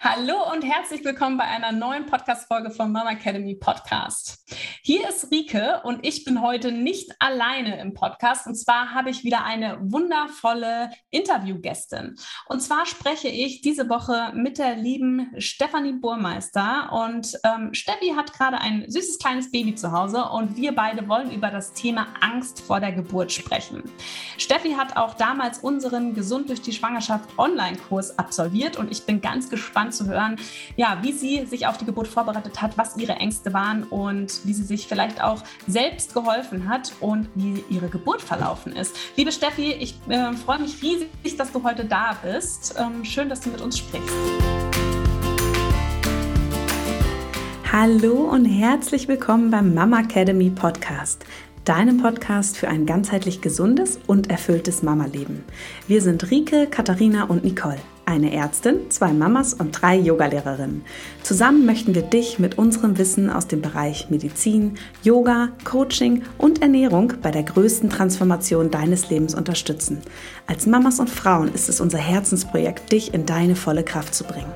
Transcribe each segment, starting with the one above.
Hallo und herzlich willkommen bei einer neuen Podcast-Folge vom Mama Academy Podcast. Hier ist Rike und ich bin heute nicht alleine im Podcast. Und zwar habe ich wieder eine wundervolle Interviewgästin. Und zwar spreche ich diese Woche mit der lieben Stefanie Burmeister. Und ähm, Steffi hat gerade ein süßes kleines Baby zu Hause und wir beide wollen über das Thema Angst vor der Geburt sprechen. Steffi hat auch damals unseren Gesund durch die Schwangerschaft Online-Kurs absolviert und ich bin ganz gespannt, spannend zu hören, ja, wie sie sich auf die Geburt vorbereitet hat, was ihre Ängste waren und wie sie sich vielleicht auch selbst geholfen hat und wie ihre Geburt verlaufen ist. Liebe Steffi, ich äh, freue mich riesig, dass du heute da bist. Ähm, schön, dass du mit uns sprichst. Hallo und herzlich willkommen beim Mama Academy Podcast deinem Podcast für ein ganzheitlich gesundes und erfülltes Mama-Leben. Wir sind Rike, Katharina und Nicole eine Ärztin, zwei Mamas und drei Yogalehrerinnen. Zusammen möchten wir dich mit unserem Wissen aus dem Bereich Medizin, Yoga, Coaching und Ernährung bei der größten Transformation deines Lebens unterstützen. Als Mamas und Frauen ist es unser Herzensprojekt, dich in deine volle Kraft zu bringen.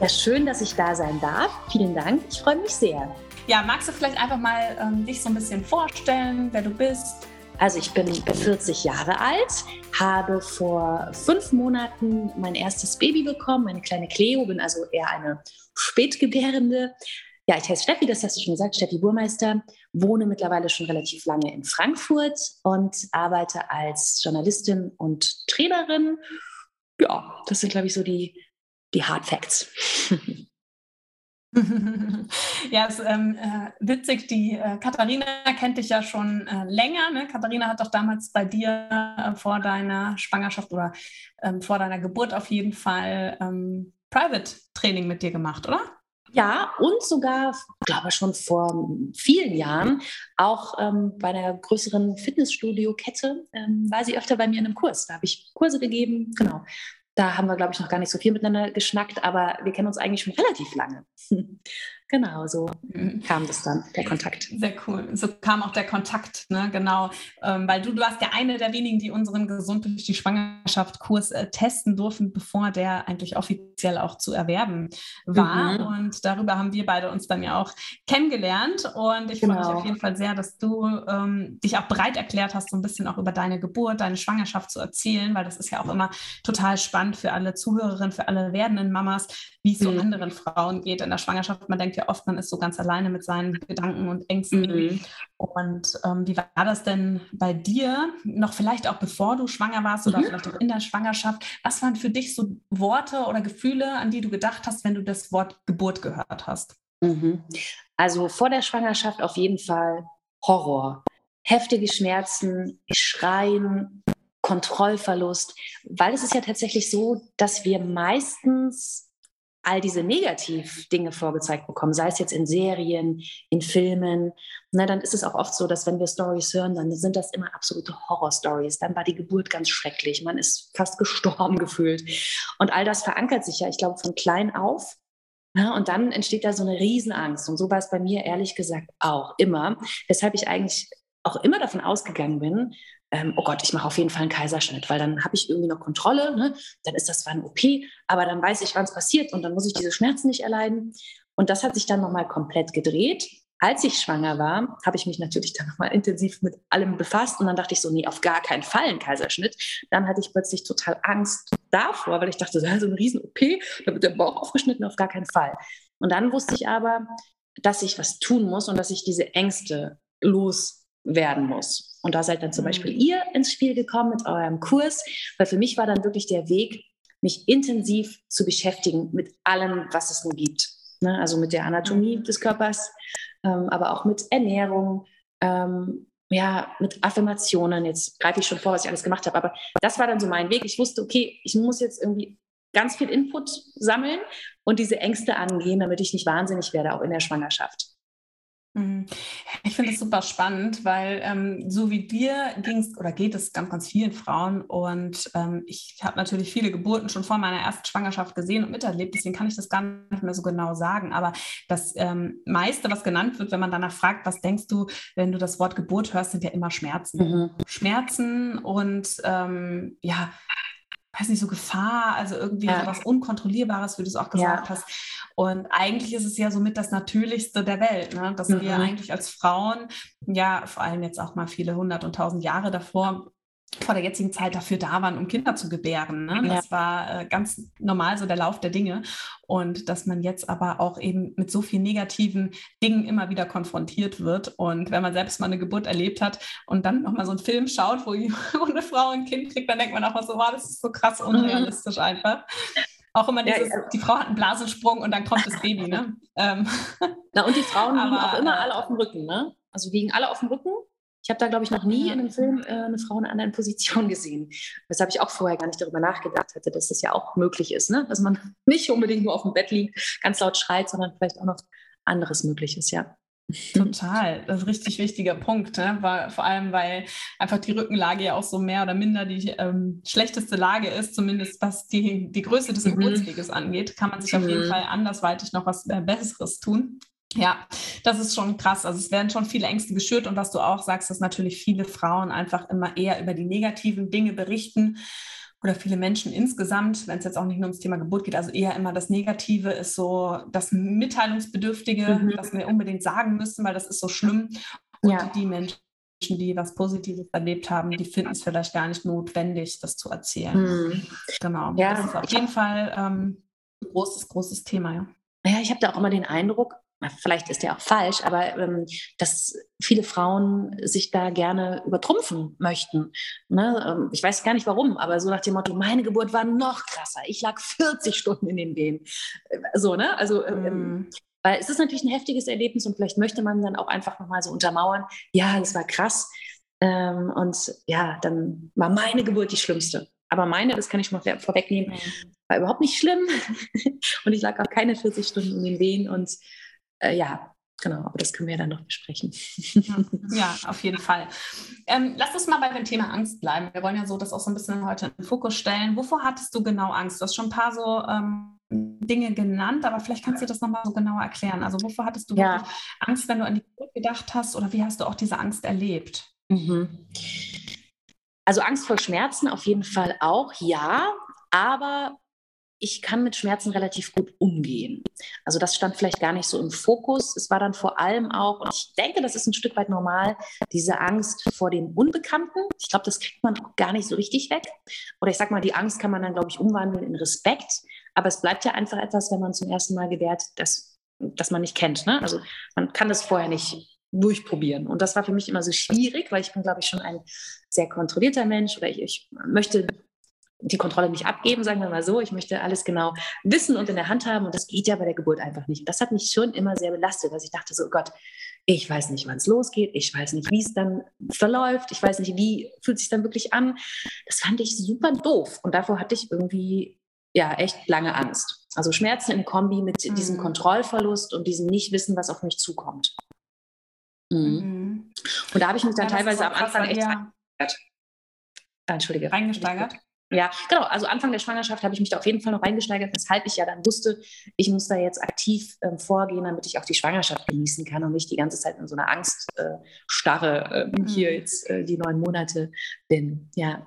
Ja, schön, dass ich da sein darf. Vielen Dank. Ich freue mich sehr. Ja, magst du vielleicht einfach mal ähm, dich so ein bisschen vorstellen, wer du bist? Also ich bin 40 Jahre alt, habe vor fünf Monaten mein erstes Baby bekommen, meine kleine Cleo, bin also eher eine Spätgebärende. Ja, ich heiße Steffi, das hast du schon gesagt, Steffi Burmeister, wohne mittlerweile schon relativ lange in Frankfurt und arbeite als Journalistin und Trainerin. Ja, das sind, glaube ich, so die, die Hard Facts. ja, es ist ähm, äh, witzig, die äh, Katharina kennt dich ja schon äh, länger. Ne? Katharina hat doch damals bei dir äh, vor deiner Schwangerschaft oder ähm, vor deiner Geburt auf jeden Fall ähm, Private Training mit dir gemacht, oder? Ja, und sogar, glaube schon vor vielen Jahren auch ähm, bei einer größeren Fitnessstudio-Kette ähm, war sie öfter bei mir in einem Kurs. Da habe ich Kurse gegeben, genau. Da haben wir, glaube ich, noch gar nicht so viel miteinander geschnackt, aber wir kennen uns eigentlich schon relativ lange. Genau, so mhm. kam das dann, der Kontakt. Sehr cool. So kam auch der Kontakt, ne? genau. Ähm, weil du, du warst ja eine der wenigen, die unseren Gesund durch die Schwangerschaft-Kurs äh, testen durften, bevor der eigentlich offiziell auch zu erwerben war. Mhm. Und darüber haben wir beide uns dann ja auch kennengelernt. Und ich genau. freue mich genau. auf jeden Fall sehr, dass du ähm, dich auch bereit erklärt hast, so ein bisschen auch über deine Geburt, deine Schwangerschaft zu erzählen, weil das ist ja auch immer total spannend für alle Zuhörerinnen, für alle werdenden Mamas, wie es so mhm. anderen Frauen geht in der Schwangerschaft. Man denkt ja oft, man ist so ganz alleine mit seinen Gedanken und Ängsten. Mhm. Und ähm, wie war das denn bei dir, noch vielleicht auch bevor du schwanger warst oder mhm. vielleicht auch in der Schwangerschaft? Was waren für dich so Worte oder Gefühle, an die du gedacht hast, wenn du das Wort Geburt gehört hast? Mhm. Also vor der Schwangerschaft auf jeden Fall Horror. Heftige Schmerzen, Schreien, Kontrollverlust, weil es ist ja tatsächlich so, dass wir meistens all diese Negativ-Dinge vorgezeigt bekommen, sei es jetzt in Serien, in Filmen, na, dann ist es auch oft so, dass wenn wir Stories hören, dann sind das immer absolute Horror-Stories. Dann war die Geburt ganz schrecklich, man ist fast gestorben gefühlt. Und all das verankert sich ja, ich glaube, von klein auf. Ja, und dann entsteht da so eine Riesenangst. Und so war es bei mir ehrlich gesagt auch immer. Weshalb ich eigentlich auch immer davon ausgegangen bin, ähm, oh Gott, ich mache auf jeden Fall einen Kaiserschnitt, weil dann habe ich irgendwie noch Kontrolle, ne? dann ist das zwar ein OP, aber dann weiß ich, wann es passiert und dann muss ich diese Schmerzen nicht erleiden. Und das hat sich dann nochmal komplett gedreht. Als ich schwanger war, habe ich mich natürlich dann nochmal intensiv mit allem befasst und dann dachte ich so, nee, auf gar keinen Fall ein Kaiserschnitt. Dann hatte ich plötzlich total Angst davor, weil ich dachte, so ein Riesen-OP, da wird der Bauch aufgeschnitten, auf gar keinen Fall. Und dann wusste ich aber, dass ich was tun muss und dass ich diese Ängste loswerden muss. Und da seid dann zum Beispiel mhm. ihr ins Spiel gekommen mit eurem Kurs, weil für mich war dann wirklich der Weg, mich intensiv zu beschäftigen mit allem, was es nun gibt. Ne? Also mit der Anatomie mhm. des Körpers, ähm, aber auch mit Ernährung, ähm, ja, mit Affirmationen. Jetzt greife ich schon vor, was ich alles gemacht habe, aber das war dann so mein Weg. Ich wusste, okay, ich muss jetzt irgendwie ganz viel Input sammeln und diese Ängste angehen, damit ich nicht wahnsinnig werde, auch in der Schwangerschaft. Mhm. Ich finde es super spannend, weil ähm, so wie dir ging es oder geht es ganz, ganz vielen Frauen und ähm, ich habe natürlich viele Geburten schon vor meiner ersten Schwangerschaft gesehen und miterlebt, deswegen kann ich das gar nicht mehr so genau sagen. Aber das ähm, meiste, was genannt wird, wenn man danach fragt, was denkst du, wenn du das Wort Geburt hörst, sind ja immer Schmerzen. Mhm. Schmerzen und ähm, ja, weiß nicht, so Gefahr, also irgendwie ja. so was Unkontrollierbares, wie du es auch gesagt ja. hast. Und eigentlich ist es ja somit das Natürlichste der Welt, ne? dass mhm. wir eigentlich als Frauen, ja, vor allem jetzt auch mal viele hundert und tausend Jahre davor, vor der jetzigen Zeit dafür da waren, um Kinder zu gebären. Ne? Ja. Das war äh, ganz normal so der Lauf der Dinge. Und dass man jetzt aber auch eben mit so vielen negativen Dingen immer wieder konfrontiert wird. Und wenn man selbst mal eine Geburt erlebt hat und dann nochmal so einen Film schaut, wo, eine Frau ein Kind kriegt, dann denkt man auch mal so, wow, das ist so krass mhm. unrealistisch mhm. einfach. Auch immer dieses, ja, ja. die Frau hat einen Blasensprung und dann kommt das Baby, ne? Ähm. Na, und die Frauen liegen aber, auch immer äh, alle auf dem Rücken, ne? Also liegen alle auf dem Rücken ich habe da, glaube ich, noch nie in einem Film äh, eine Frau in einer anderen Position gesehen. Weshalb ich auch vorher gar nicht darüber nachgedacht hatte, dass das ja auch möglich ist, ne? dass man nicht unbedingt nur auf dem Bett liegt, ganz laut schreit, sondern vielleicht auch noch anderes möglich ist, ja. Total, das ist ein richtig wichtiger Punkt, ne? War, vor allem weil einfach die Rückenlage ja auch so mehr oder minder die ähm, schlechteste Lage ist, zumindest was die, die Größe des mhm. Geburtsweges angeht, kann man sich mhm. auf jeden mhm. Fall andersweitig noch was äh, Besseres tun. Ja, das ist schon krass. Also es werden schon viele Ängste geschürt und was du auch sagst, dass natürlich viele Frauen einfach immer eher über die negativen Dinge berichten oder viele Menschen insgesamt, wenn es jetzt auch nicht nur ums Thema Geburt geht, also eher immer das Negative ist so das Mitteilungsbedürftige, mhm. das wir unbedingt sagen müssen, weil das ist so schlimm. Und ja. die Menschen, die was Positives erlebt haben, die finden es vielleicht gar nicht notwendig, das zu erzählen. Mhm. Genau. Ja. Das ist auf jeden Fall ähm, ein großes, großes Thema. Ja. Ja, ich habe da auch immer den Eindruck, vielleicht ist der auch falsch, aber ähm, dass viele Frauen sich da gerne übertrumpfen möchten. Ne? Ähm, ich weiß gar nicht warum, aber so nach dem Motto, meine Geburt war noch krasser. Ich lag 40 Stunden in den Wehen. Äh, so, ne? Also, mm. weil es ist natürlich ein heftiges Erlebnis und vielleicht möchte man dann auch einfach nochmal so untermauern, ja, das war krass. Ähm, und ja, dann war meine Geburt die schlimmste. Aber meine, das kann ich schon mal vorwegnehmen, mhm. war überhaupt nicht schlimm. und ich lag auch keine 40 Stunden in den Wehen und äh, ja, genau, aber das können wir ja dann noch besprechen. Ja, auf jeden Fall. Ähm, lass uns mal bei dem Thema Angst bleiben. Wir wollen ja so das auch so ein bisschen heute in den Fokus stellen. Wovor hattest du genau Angst? Du hast schon ein paar so ähm, Dinge genannt, aber vielleicht kannst du das nochmal so genauer erklären. Also wovor hattest du ja. Angst, wenn du an die Geburt gedacht hast oder wie hast du auch diese Angst erlebt? Mhm. Also Angst vor Schmerzen auf jeden Fall auch, ja. Aber ich kann mit Schmerzen relativ gut umgehen. Also das stand vielleicht gar nicht so im Fokus. Es war dann vor allem auch, und ich denke, das ist ein Stück weit normal, diese Angst vor dem Unbekannten. Ich glaube, das kriegt man auch gar nicht so richtig weg. Oder ich sage mal, die Angst kann man dann, glaube ich, umwandeln in Respekt. Aber es bleibt ja einfach etwas, wenn man zum ersten Mal gewährt, das, das man nicht kennt. Ne? Also man kann das vorher nicht durchprobieren. Und das war für mich immer so schwierig, weil ich bin, glaube ich, schon ein sehr kontrollierter Mensch oder ich, ich möchte die Kontrolle nicht abgeben, sagen wir mal so. Ich möchte alles genau wissen und in der Hand haben und das geht ja bei der Geburt einfach nicht. Und das hat mich schon immer sehr belastet, dass ich dachte so, oh Gott, ich weiß nicht, wann es losgeht, ich weiß nicht, wie es dann verläuft, ich weiß nicht, wie fühlt es sich dann wirklich an. Das fand ich super doof und davor hatte ich irgendwie ja echt lange Angst. Also Schmerzen im Kombi mit mhm. diesem Kontrollverlust und diesem Nichtwissen, was auf mich zukommt. Mhm. Mhm. Und da habe ich mich dann ja, teilweise am Anfang echt ja. Entschuldige. Reingesteigert? Ja, genau. Also Anfang der Schwangerschaft habe ich mich da auf jeden Fall noch reingesteigert, weshalb ich ja dann wusste, ich muss da jetzt aktiv ähm, vorgehen, damit ich auch die Schwangerschaft genießen kann und nicht die ganze Zeit in so einer Angststarre äh, äh, hier mhm. jetzt äh, die neun Monate bin. Ja.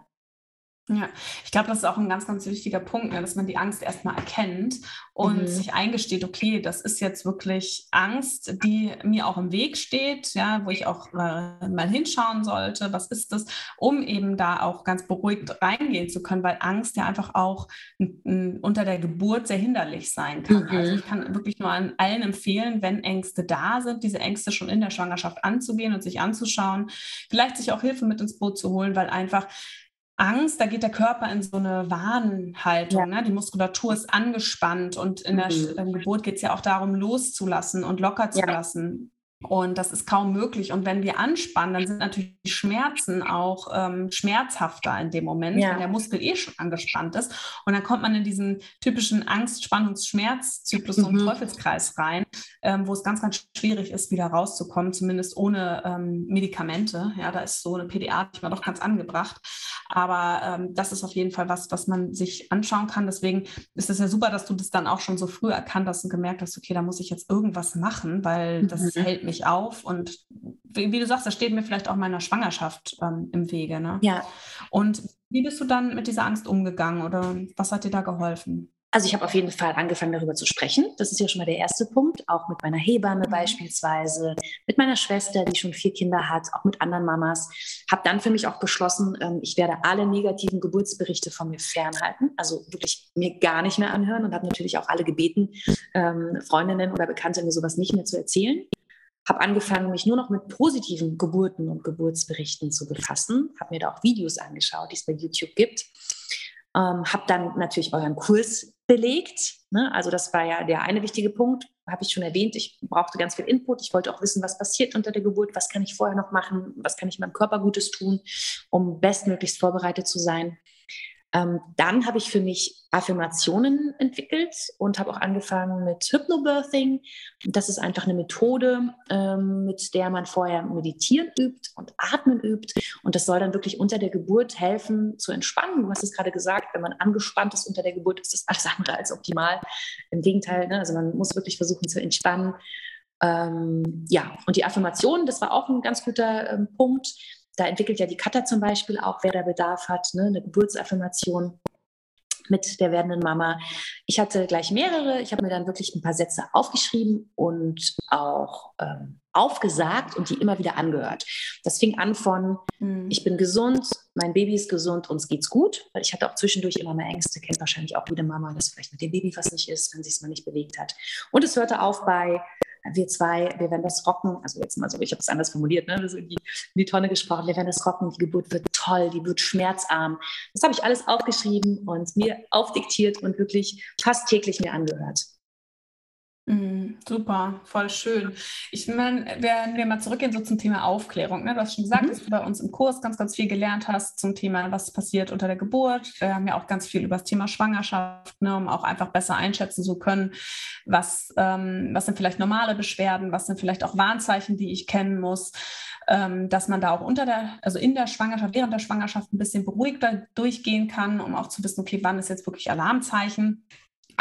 Ja, ich glaube, das ist auch ein ganz, ganz wichtiger Punkt, ne, dass man die Angst erstmal erkennt und mhm. sich eingesteht, okay, das ist jetzt wirklich Angst, die mir auch im Weg steht, ja, wo ich auch äh, mal hinschauen sollte, was ist das, um eben da auch ganz beruhigt reingehen zu können, weil Angst ja einfach auch unter der Geburt sehr hinderlich sein kann. Also mhm. Also ich kann wirklich nur an allen empfehlen, wenn Ängste da sind, diese Ängste schon in der Schwangerschaft anzugehen und sich anzuschauen, vielleicht sich auch Hilfe mit ins Boot zu holen, weil einfach Angst, da geht der Körper in so eine Warnhaltung. Ja. Ne? Die Muskulatur ist angespannt und in der mhm. Geburt geht es ja auch darum, loszulassen und locker zu ja. lassen. Und das ist kaum möglich. Und wenn wir anspannen, dann sind natürlich die Schmerzen auch ähm, schmerzhafter in dem Moment, ja. wenn der Muskel eh schon angespannt ist. Und dann kommt man in diesen typischen Angst-, Spannungs-, Schmerzzyklus, mhm. so einen Teufelskreis rein, ähm, wo es ganz, ganz schwierig ist, wieder rauszukommen, zumindest ohne ähm, Medikamente. Ja, da ist so eine PDA manchmal doch ganz angebracht. Aber ähm, das ist auf jeden Fall was, was man sich anschauen kann. Deswegen ist es ja super, dass du das dann auch schon so früh erkannt hast und gemerkt hast, okay, da muss ich jetzt irgendwas machen, weil das mhm. hält mich mich auf und wie, wie, du sagst, das steht mir vielleicht auch meiner Schwangerschaft ähm, im Wege. Ne? Ja. Und wie bist du dann mit dieser Angst umgegangen oder was hat dir da geholfen? Also ich habe auf jeden Fall angefangen, darüber zu sprechen. Das ist ja schon mal der erste Punkt. Auch mit meiner Hebamme mhm. beispielsweise, mit meiner Schwester, die schon vier Kinder hat, auch mit anderen Mamas. Habe dann für mich auch beschlossen, ähm, ich werde alle negativen Geburtsberichte von mir fernhalten. Also wirklich mir gar nicht mehr anhören und habe natürlich auch alle gebeten, ähm, Freundinnen oder Bekannte mir sowas nicht mehr zu erzählen habe angefangen, mich nur noch mit positiven Geburten und Geburtsberichten zu befassen, habe mir da auch Videos angeschaut, die es bei YouTube gibt, ähm, habe dann natürlich euren Kurs belegt. Ne? Also das war ja der eine wichtige Punkt, habe ich schon erwähnt. Ich brauchte ganz viel Input. Ich wollte auch wissen, was passiert unter der Geburt, was kann ich vorher noch machen, was kann ich meinem Körper Gutes tun, um bestmöglichst vorbereitet zu sein. Ähm, dann habe ich für mich Affirmationen entwickelt und habe auch angefangen mit Hypnobirthing. Das ist einfach eine Methode, ähm, mit der man vorher meditieren übt und atmen übt. Und das soll dann wirklich unter der Geburt helfen zu entspannen. Du hast es gerade gesagt, wenn man angespannt ist unter der Geburt, ist das alles andere als optimal. Im Gegenteil, ne? also man muss wirklich versuchen zu entspannen. Ähm, ja, und die Affirmationen, das war auch ein ganz guter ähm, Punkt da entwickelt ja die Kata zum Beispiel auch, wer da Bedarf hat, ne, eine Geburtsaffirmation mit der werdenden Mama. Ich hatte gleich mehrere. Ich habe mir dann wirklich ein paar Sätze aufgeschrieben und auch ähm, aufgesagt und die immer wieder angehört. Das fing an von, mhm. ich bin gesund, mein Baby ist gesund, uns geht's gut, weil ich hatte auch zwischendurch immer mehr Ängste, kennt wahrscheinlich auch jede Mama, dass vielleicht mit dem Baby was nicht ist, wenn sie es mal nicht bewegt hat. Und es hörte auf bei, wir zwei, wir werden das rocken, also jetzt mal so, ich habe es anders formuliert, ne? so in die, in die Tonne gesprochen, wir werden das rocken, die Geburt wird toll, die wird schmerzarm. Das habe ich alles aufgeschrieben und mir aufdiktiert und wirklich fast täglich mir angehört. Mm, super, voll schön. Ich meine, wenn wir mal zurückgehen so zum Thema Aufklärung. Ne? Du hast schon gesagt, mhm. dass du bei uns im Kurs ganz, ganz viel gelernt hast zum Thema, was passiert unter der Geburt. Wir haben ja auch ganz viel über das Thema Schwangerschaft, ne? um auch einfach besser einschätzen zu können, was, ähm, was sind vielleicht normale Beschwerden, was sind vielleicht auch Warnzeichen, die ich kennen muss. Ähm, dass man da auch unter der, also in der Schwangerschaft, während der Schwangerschaft ein bisschen beruhigter durchgehen kann, um auch zu wissen, okay, wann ist jetzt wirklich Alarmzeichen.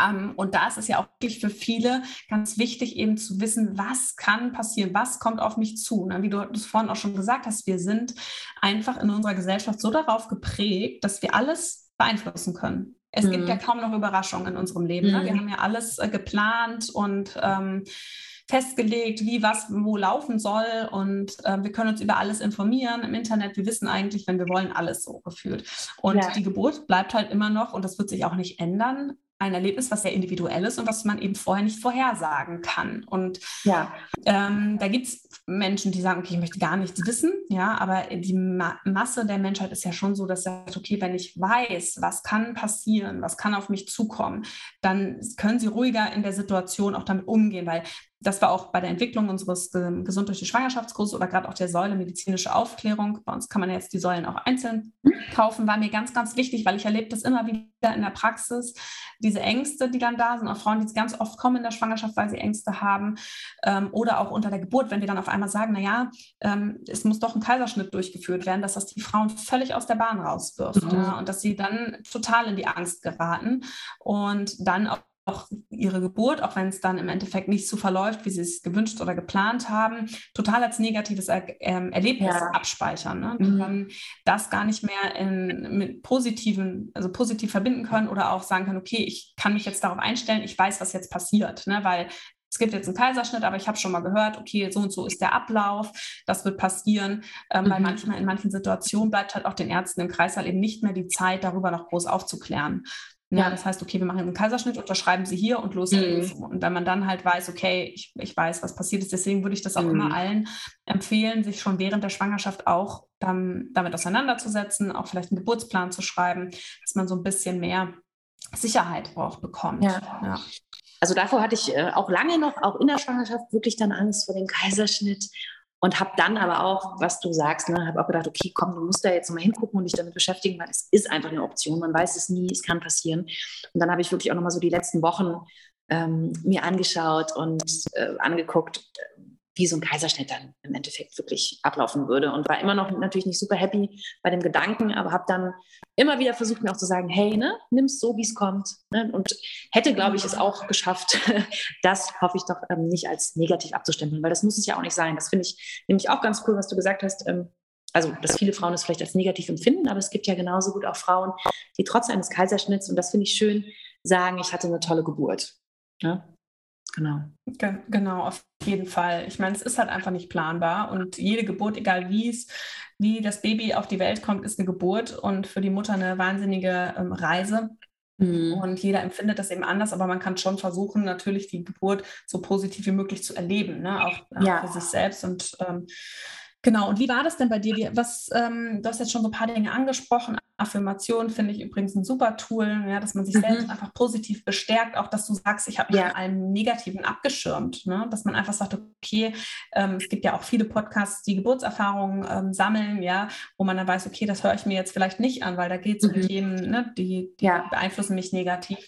Ähm, und da ist es ja auch wirklich für viele ganz wichtig, eben zu wissen, was kann passieren, was kommt auf mich zu. Ne? Wie du es vorhin auch schon gesagt hast, wir sind einfach in unserer Gesellschaft so darauf geprägt, dass wir alles beeinflussen können. Es mhm. gibt ja kaum noch Überraschungen in unserem Leben. Mhm. Ne? Wir mhm. haben ja alles äh, geplant und ähm, festgelegt, wie was wo laufen soll und äh, wir können uns über alles informieren im Internet. Wir wissen eigentlich, wenn wir wollen, alles so gefühlt. Und ja. die Geburt bleibt halt immer noch und das wird sich auch nicht ändern ein Erlebnis, was sehr individuell ist und was man eben vorher nicht vorhersagen kann. Und ja. ähm, da gibt es Menschen, die sagen, okay, ich möchte gar nichts wissen, ja, aber die Ma Masse der Menschheit ist ja schon so, dass sagt, okay, wenn ich weiß, was kann passieren, was kann auf mich zukommen, dann können sie ruhiger in der Situation auch damit umgehen, weil das war auch bei der Entwicklung unseres äh, Gesund durch die Schwangerschaftskurses oder gerade auch der Säule medizinische Aufklärung. Bei uns kann man jetzt die Säulen auch einzeln kaufen, war mir ganz, ganz wichtig, weil ich erlebe das immer wieder in der Praxis, diese Ängste, die dann da sind, auch Frauen, die ganz oft kommen in der Schwangerschaft, weil sie Ängste haben ähm, oder auch unter der Geburt, wenn wir dann auf einmal sagen, naja, ähm, es muss doch ein Kaiserschnitt durchgeführt werden, dass das die Frauen völlig aus der Bahn rauswirft mhm. ja, und dass sie dann total in die Angst geraten und dann auch auch ihre Geburt, auch wenn es dann im Endeffekt nicht so verläuft, wie sie es gewünscht oder geplant haben, total als negatives er ähm, Erlebnis ja. abspeichern. Ne? Mhm. dann das gar nicht mehr in, mit positiven, also positiv verbinden können oder auch sagen können, okay, ich kann mich jetzt darauf einstellen, ich weiß, was jetzt passiert, ne? weil es gibt jetzt einen Kaiserschnitt, aber ich habe schon mal gehört, okay, so und so ist der Ablauf, das wird passieren, ähm, mhm. weil manchmal in manchen Situationen bleibt halt auch den Ärzten im Kreißsaal eben nicht mehr die Zeit, darüber noch groß aufzuklären. Ja, das heißt, okay, wir machen einen Kaiserschnitt, unterschreiben sie hier und los geht's. Mhm. Und wenn man dann halt weiß, okay, ich, ich weiß, was passiert ist, deswegen würde ich das auch mhm. immer allen empfehlen, sich schon während der Schwangerschaft auch dann, damit auseinanderzusetzen, auch vielleicht einen Geburtsplan zu schreiben, dass man so ein bisschen mehr Sicherheit auch bekommt. Ja. ja. also davor hatte ich äh, auch lange noch, auch in der Schwangerschaft, wirklich dann Angst vor dem Kaiserschnitt und habe dann aber auch, was du sagst, ne, habe auch gedacht, okay, komm, du musst da jetzt mal hingucken und dich damit beschäftigen, weil es ist einfach eine Option. Man weiß es nie, es kann passieren. Und dann habe ich wirklich auch nochmal so die letzten Wochen ähm, mir angeschaut und äh, angeguckt, wie so ein Kaiserschnitt dann im Endeffekt wirklich ablaufen würde. Und war immer noch natürlich nicht super happy bei dem Gedanken, aber habe dann immer wieder versucht, mir auch zu sagen, hey, ne, nimm es so, wie es kommt. Ne? Und hätte, glaube ich, es auch geschafft, das hoffe ich doch ähm, nicht als negativ abzustempeln, weil das muss es ja auch nicht sein. Das finde ich nämlich auch ganz cool, was du gesagt hast. Ähm, also, dass viele Frauen es vielleicht als negativ empfinden, aber es gibt ja genauso gut auch Frauen, die trotz eines Kaiserschnitts, und das finde ich schön, sagen, ich hatte eine tolle Geburt. Ja? Genau. Ge genau, auf jeden Fall. Ich meine, es ist halt einfach nicht planbar und jede Geburt, egal wie es, wie das Baby auf die Welt kommt, ist eine Geburt und für die Mutter eine wahnsinnige ähm, Reise. Mhm. Und jeder empfindet das eben anders, aber man kann schon versuchen, natürlich die Geburt so positiv wie möglich zu erleben, ne? auch, auch ja. für sich selbst. Und ähm, Genau, und wie war das denn bei dir? Wie, was, ähm, du hast jetzt schon so ein paar Dinge angesprochen. Affirmation finde ich übrigens ein super Tool, ja, dass man sich mhm. selbst einfach positiv bestärkt, auch dass du sagst, ich habe mich ja. von allem Negativen abgeschirmt, ne? dass man einfach sagt, okay, ähm, es gibt ja auch viele Podcasts, die Geburtserfahrungen ähm, sammeln, ja, wo man dann weiß, okay, das höre ich mir jetzt vielleicht nicht an, weil da geht es mhm. um Themen, ne, die, die ja. beeinflussen mich negativ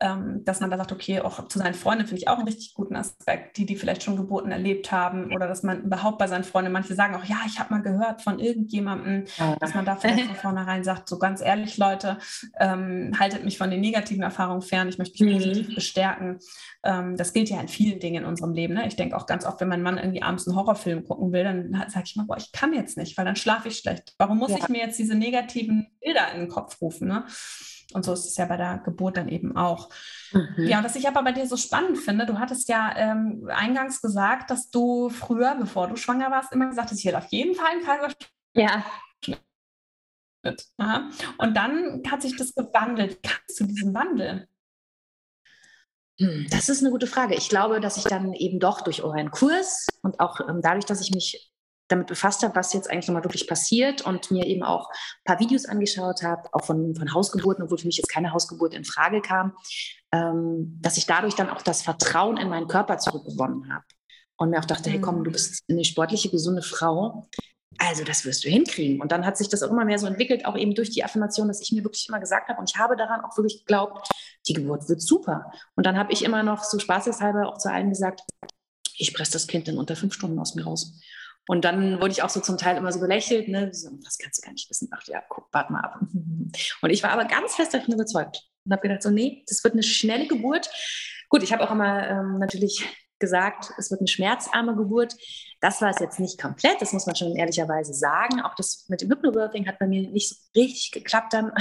ähm, dass man da sagt, okay, auch zu seinen Freunden finde ich auch einen richtig guten Aspekt, die, die vielleicht schon Geburten erlebt haben oder dass man überhaupt bei seinen Freunden, manche sagen auch, ja, ich habe mal gehört von irgendjemandem, ja. dass man da vielleicht von vornherein sagt, so ganz ehrlich, Leute, ähm, haltet mich von den negativen Erfahrungen fern, ich möchte mich mhm. positiv bestärken. Ähm, das gilt ja in vielen Dingen in unserem Leben. Ne? Ich denke auch ganz oft, wenn mein Mann irgendwie abends einen Horrorfilm gucken will, dann sage ich mal, boah, ich kann jetzt nicht, weil dann schlafe ich schlecht. Warum muss ja. ich mir jetzt diese negativen Bilder in den Kopf rufen? Ne? Und so ist es ja bei der Geburt dann eben auch. Mhm. Ja, und was ich aber bei dir so spannend finde, du hattest ja ähm, eingangs gesagt, dass du früher, bevor du schwanger warst, immer gesagt hast, ich will auf jeden Fall einen Kaiserschnitt. Ja. Aha. Und dann hat sich das gewandelt. Kannst du diesen Wandel? Hm, das ist eine gute Frage. Ich glaube, dass ich dann eben doch durch euren Kurs und auch ähm, dadurch, dass ich mich damit befasst habe, was jetzt eigentlich nochmal wirklich passiert und mir eben auch ein paar Videos angeschaut habe, auch von, von Hausgeburten, obwohl für mich jetzt keine Hausgeburt in Frage kam, ähm, dass ich dadurch dann auch das Vertrauen in meinen Körper zurückgewonnen habe. Und mir auch dachte, hey komm, du bist eine sportliche, gesunde Frau. Also das wirst du hinkriegen. Und dann hat sich das auch immer mehr so entwickelt, auch eben durch die Affirmation, dass ich mir wirklich immer gesagt habe, und ich habe daran auch wirklich geglaubt, die Geburt wird super. Und dann habe ich immer noch so spaßeshalber auch zu allen gesagt, ich presse das Kind in unter fünf Stunden aus mir raus. Und dann wurde ich auch so zum Teil immer so belächelt, ne? So, das kannst du gar nicht wissen. Ach ja, guck, warte mal ab. Und ich war aber ganz fest davon überzeugt und habe gedacht, so, nee, das wird eine schnelle Geburt. Gut, ich habe auch immer ähm, natürlich gesagt, es wird eine schmerzarme Geburt. Das war es jetzt nicht komplett, das muss man schon ehrlicherweise sagen. Auch das mit dem Hypnobirthing hat bei mir nicht so richtig geklappt dann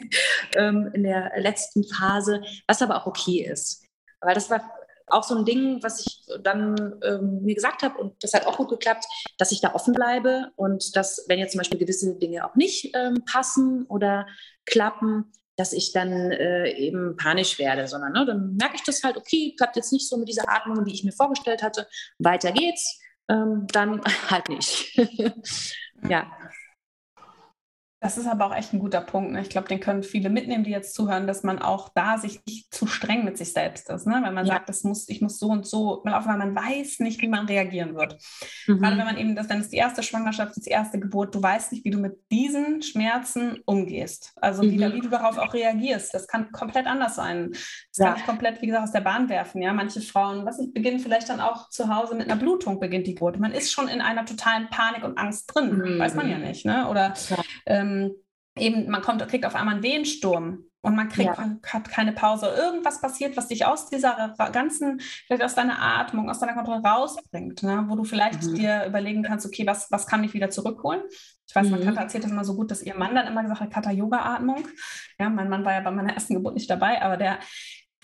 ähm, in der letzten Phase, was aber auch okay ist. Weil das war auch so ein Ding, was ich dann ähm, mir gesagt habe und das hat auch gut geklappt, dass ich da offen bleibe und dass, wenn jetzt zum Beispiel gewisse Dinge auch nicht ähm, passen oder klappen, dass ich dann äh, eben panisch werde, sondern ne, dann merke ich das halt, okay, klappt jetzt nicht so mit dieser Atmung, wie ich mir vorgestellt hatte, weiter geht's, ähm, dann halt nicht. ja. Das ist aber auch echt ein guter Punkt. Ne? Ich glaube, den können viele mitnehmen, die jetzt zuhören, dass man auch da sich nicht zu streng mit sich selbst ist. Ne? Wenn man ja. sagt, das muss, ich muss so und so weil man weiß nicht, wie man reagieren wird. Mhm. Gerade wenn man eben, das, wenn es die erste Schwangerschaft ist, die erste Geburt, du weißt nicht, wie du mit diesen Schmerzen umgehst. Also mhm. wie, wie, du darauf auch reagierst. Das kann komplett anders sein. Das ja. kann dich komplett, wie gesagt, aus der Bahn werfen. Ja, manche Frauen, was ich, beginnen vielleicht dann auch zu Hause mit einer Blutung beginnt die Geburt. Man ist schon in einer totalen Panik und Angst drin. Mhm. Weiß man ja nicht. Ne? Oder ja. ähm, ähm, eben, man kommt, kriegt auf einmal einen Wehensturm und man kriegt, ja. hat keine Pause. Irgendwas passiert, was dich aus dieser ganzen, vielleicht aus deiner Atmung, aus deiner Kontrolle rausbringt, ne? wo du vielleicht mhm. dir überlegen kannst, okay, was, was kann mich wieder zurückholen? Ich weiß, mhm. meine Katha erzählt das immer so gut, dass ihr Mann dann immer gesagt hat, Katha-Yoga-Atmung. Ja, mein Mann war ja bei meiner ersten Geburt nicht dabei, aber der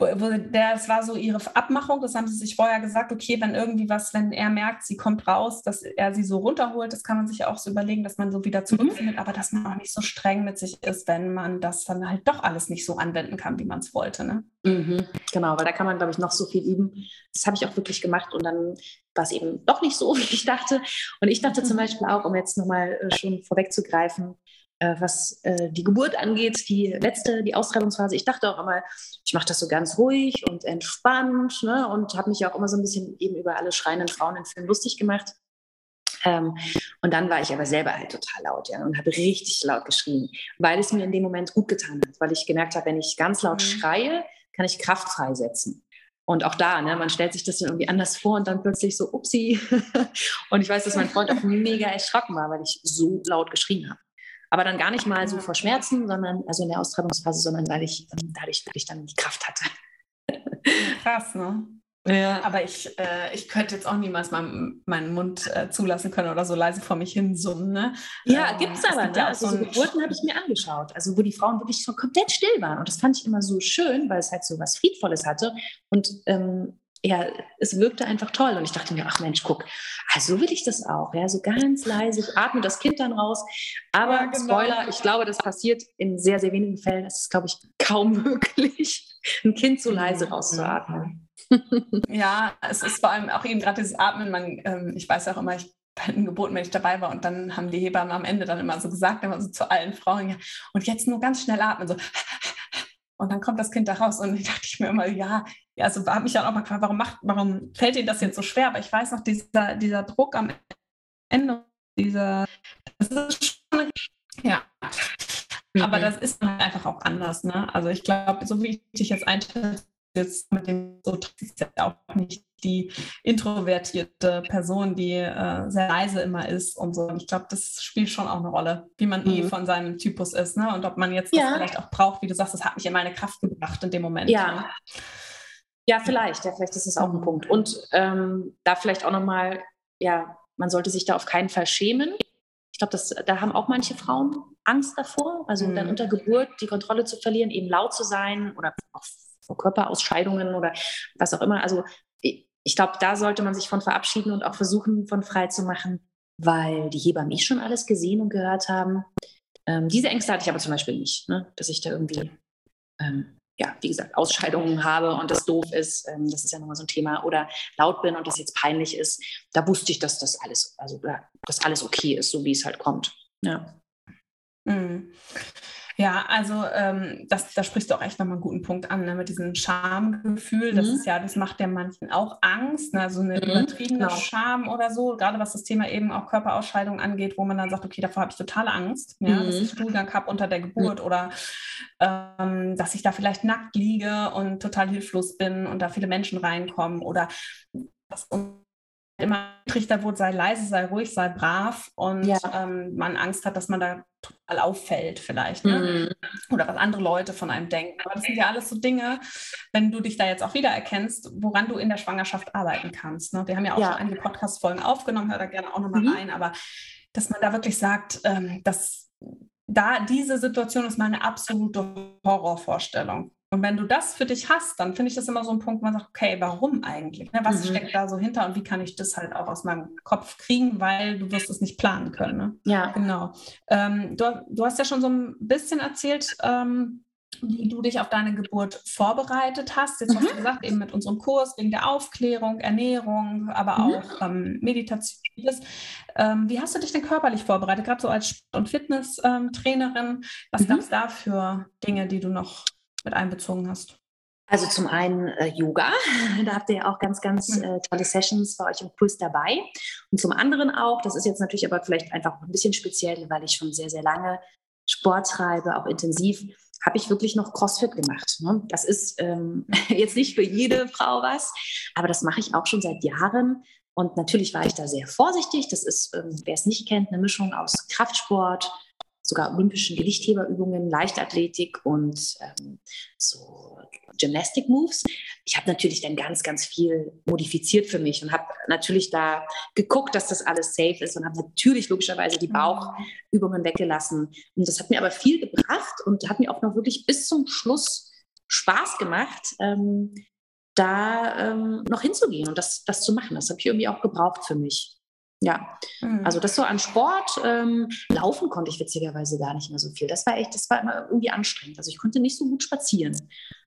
es war so ihre Abmachung, das haben sie sich vorher gesagt, okay, wenn irgendwie was, wenn er merkt, sie kommt raus, dass er sie so runterholt, das kann man sich auch so überlegen, dass man so wieder zurückfindet, mhm. aber dass man auch nicht so streng mit sich ist, wenn man das dann halt doch alles nicht so anwenden kann, wie man es wollte. Ne? Mhm, genau, weil da kann man, glaube ich, noch so viel üben. Das habe ich auch wirklich gemacht und dann war es eben doch nicht so, wie ich dachte. Und ich dachte zum mhm. Beispiel auch, um jetzt nochmal äh, schon vorwegzugreifen, was äh, die Geburt angeht, die letzte, die Austreibungsphase. Ich dachte auch immer, ich mache das so ganz ruhig und entspannt ne? und habe mich auch immer so ein bisschen eben über alle schreienden Frauen in Filmen lustig gemacht. Ähm, und dann war ich aber selber halt total laut ja, und habe richtig laut geschrien, weil es mir in dem Moment gut getan hat, weil ich gemerkt habe, wenn ich ganz laut mhm. schreie, kann ich Kraft freisetzen. Und auch da, ne, man stellt sich das dann irgendwie anders vor und dann plötzlich so, upsi. und ich weiß, dass mein Freund auch mega erschrocken war, weil ich so laut geschrien habe. Aber dann gar nicht mal so vor Schmerzen, sondern also in der Austreibungsphase, sondern weil ich dadurch wirklich dann die Kraft hatte. Krass, ne? Ja. Aber ich, äh, ich könnte jetzt auch niemals meinen, meinen Mund äh, zulassen können oder so leise vor mich hin summen. Ne? Ja, ähm, gibt es aber. Ne? Ja also so Geburten habe ich mir angeschaut, also wo die Frauen wirklich so komplett still waren. Und das fand ich immer so schön, weil es halt so was Friedvolles hatte. Und ähm, ja, es wirkte einfach toll. Und ich dachte mir, ach Mensch, guck, also will ich das auch. Ja, so ganz leise, ich atme das Kind dann raus. Aber ja, genau. Spoiler, ich glaube, das passiert in sehr, sehr wenigen Fällen. Es ist, glaube ich, kaum möglich, ein Kind so leise mhm. rauszuatmen ja, es ist vor allem auch eben gerade dieses Atmen. Man, ähm, ich weiß auch immer, ich bei den Geburten, wenn ich dabei war, und dann haben die Hebammen am Ende dann immer so gesagt, immer so zu allen Frauen, ja, und jetzt nur ganz schnell atmen, so. Und dann kommt das Kind da raus und ich dachte ich mir immer, ja, ja also habe mich ja auch mal gefragt, warum macht, warum fällt Ihnen das jetzt so schwer? Aber ich weiß noch, dieser, dieser Druck am Ende, dieser, das ist schon, ja. Mhm. Aber das ist halt einfach auch anders, ne? Also ich glaube, so wie ich dich jetzt einschätze, jetzt mit dem so ist ja auch nicht die introvertierte Person, die äh, sehr leise immer ist und so. Und ich glaube, das spielt schon auch eine Rolle, wie man eh mhm. eh von seinem Typus ist, ne? Und ob man jetzt ja. das vielleicht auch braucht, wie du sagst, das hat mich in meine Kraft gebracht in dem Moment. Ja. Ne? Ja, vielleicht, ja, vielleicht ist das auch ein Punkt. Und ähm, da vielleicht auch nochmal, ja, man sollte sich da auf keinen Fall schämen. Ich glaube, da haben auch manche Frauen Angst davor, also mhm. dann unter Geburt die Kontrolle zu verlieren, eben laut zu sein oder auch Körperausscheidungen oder was auch immer. Also ich glaube, da sollte man sich von verabschieden und auch versuchen, von frei zu machen, weil die Hebammen eh schon alles gesehen und gehört haben. Ähm, diese Ängste hatte ich aber zum Beispiel nicht, ne? dass ich da irgendwie, ähm, ja, wie gesagt, Ausscheidungen habe und das doof ist. Ähm, das ist ja nochmal so ein Thema. Oder laut bin und das jetzt peinlich ist. Da wusste ich, dass das alles, also dass alles okay ist, so wie es halt kommt. Ja. Mhm. Ja, also ähm, das, da sprichst du auch echt nochmal einen guten Punkt an, ne, mit diesem Schamgefühl. Das mhm. ist ja, das macht ja manchen auch Angst, ne, so eine mhm, übertriebene genau. Scham oder so, gerade was das Thema eben auch Körperausscheidung angeht, wo man dann sagt, okay, davor habe ich totale Angst, ja, mhm. dass ich Stuhlgang habe unter der Geburt oder ähm, dass ich da vielleicht nackt liege und total hilflos bin und da viele Menschen reinkommen oder was immer Trichter wurde, sei leise, sei ruhig, sei brav und ja. ähm, man Angst hat, dass man da total auffällt vielleicht ne? mhm. oder was andere Leute von einem denken. Aber das sind ja alles so Dinge, wenn du dich da jetzt auch wiedererkennst, woran du in der Schwangerschaft arbeiten kannst. Ne? Wir haben ja auch ja. schon einige Podcast-Folgen aufgenommen, hör da gerne auch nochmal mhm. rein, aber dass man da wirklich sagt, ähm, dass da diese Situation ist meine absolute Horrorvorstellung. Und wenn du das für dich hast, dann finde ich das immer so ein Punkt, wo man sagt, okay, warum eigentlich? Ne? Was mhm. steckt da so hinter und wie kann ich das halt auch aus meinem Kopf kriegen, weil du wirst es nicht planen können. Ne? Ja. Genau. Ähm, du, du, hast ja schon so ein bisschen erzählt, ähm, wie du dich auf deine Geburt vorbereitet hast. Jetzt mhm. hast du gesagt, eben mit unserem Kurs wegen der Aufklärung, Ernährung, aber mhm. auch ähm, Meditation. Ähm, wie hast du dich denn körperlich vorbereitet, gerade so als Sport- und Fitnesstrainerin? Was mhm. gab es da für Dinge, die du noch mit einbezogen hast? Also zum einen äh, Yoga, da habt ihr ja auch ganz, ganz mhm. äh, tolle Sessions bei euch im Kurs dabei. Und zum anderen auch, das ist jetzt natürlich aber vielleicht einfach ein bisschen speziell, weil ich schon sehr, sehr lange Sport treibe, auch intensiv, habe ich wirklich noch CrossFit gemacht. Ne? Das ist ähm, jetzt nicht für jede Frau was, aber das mache ich auch schon seit Jahren. Und natürlich war ich da sehr vorsichtig. Das ist, ähm, wer es nicht kennt, eine Mischung aus Kraftsport, sogar olympischen Gewichtheberübungen, Leichtathletik und ähm, so Gymnastic Moves. Ich habe natürlich dann ganz, ganz viel modifiziert für mich und habe natürlich da geguckt, dass das alles safe ist und habe natürlich logischerweise die mhm. Bauchübungen weggelassen. Und das hat mir aber viel gebracht und hat mir auch noch wirklich bis zum Schluss Spaß gemacht, ähm, da ähm, noch hinzugehen und das, das zu machen. Das habe ich irgendwie auch gebraucht für mich. Ja, mhm. also das so an Sport, ähm, laufen konnte ich witzigerweise gar nicht mehr so viel. Das war echt, das war immer irgendwie anstrengend. Also ich konnte nicht so gut spazieren.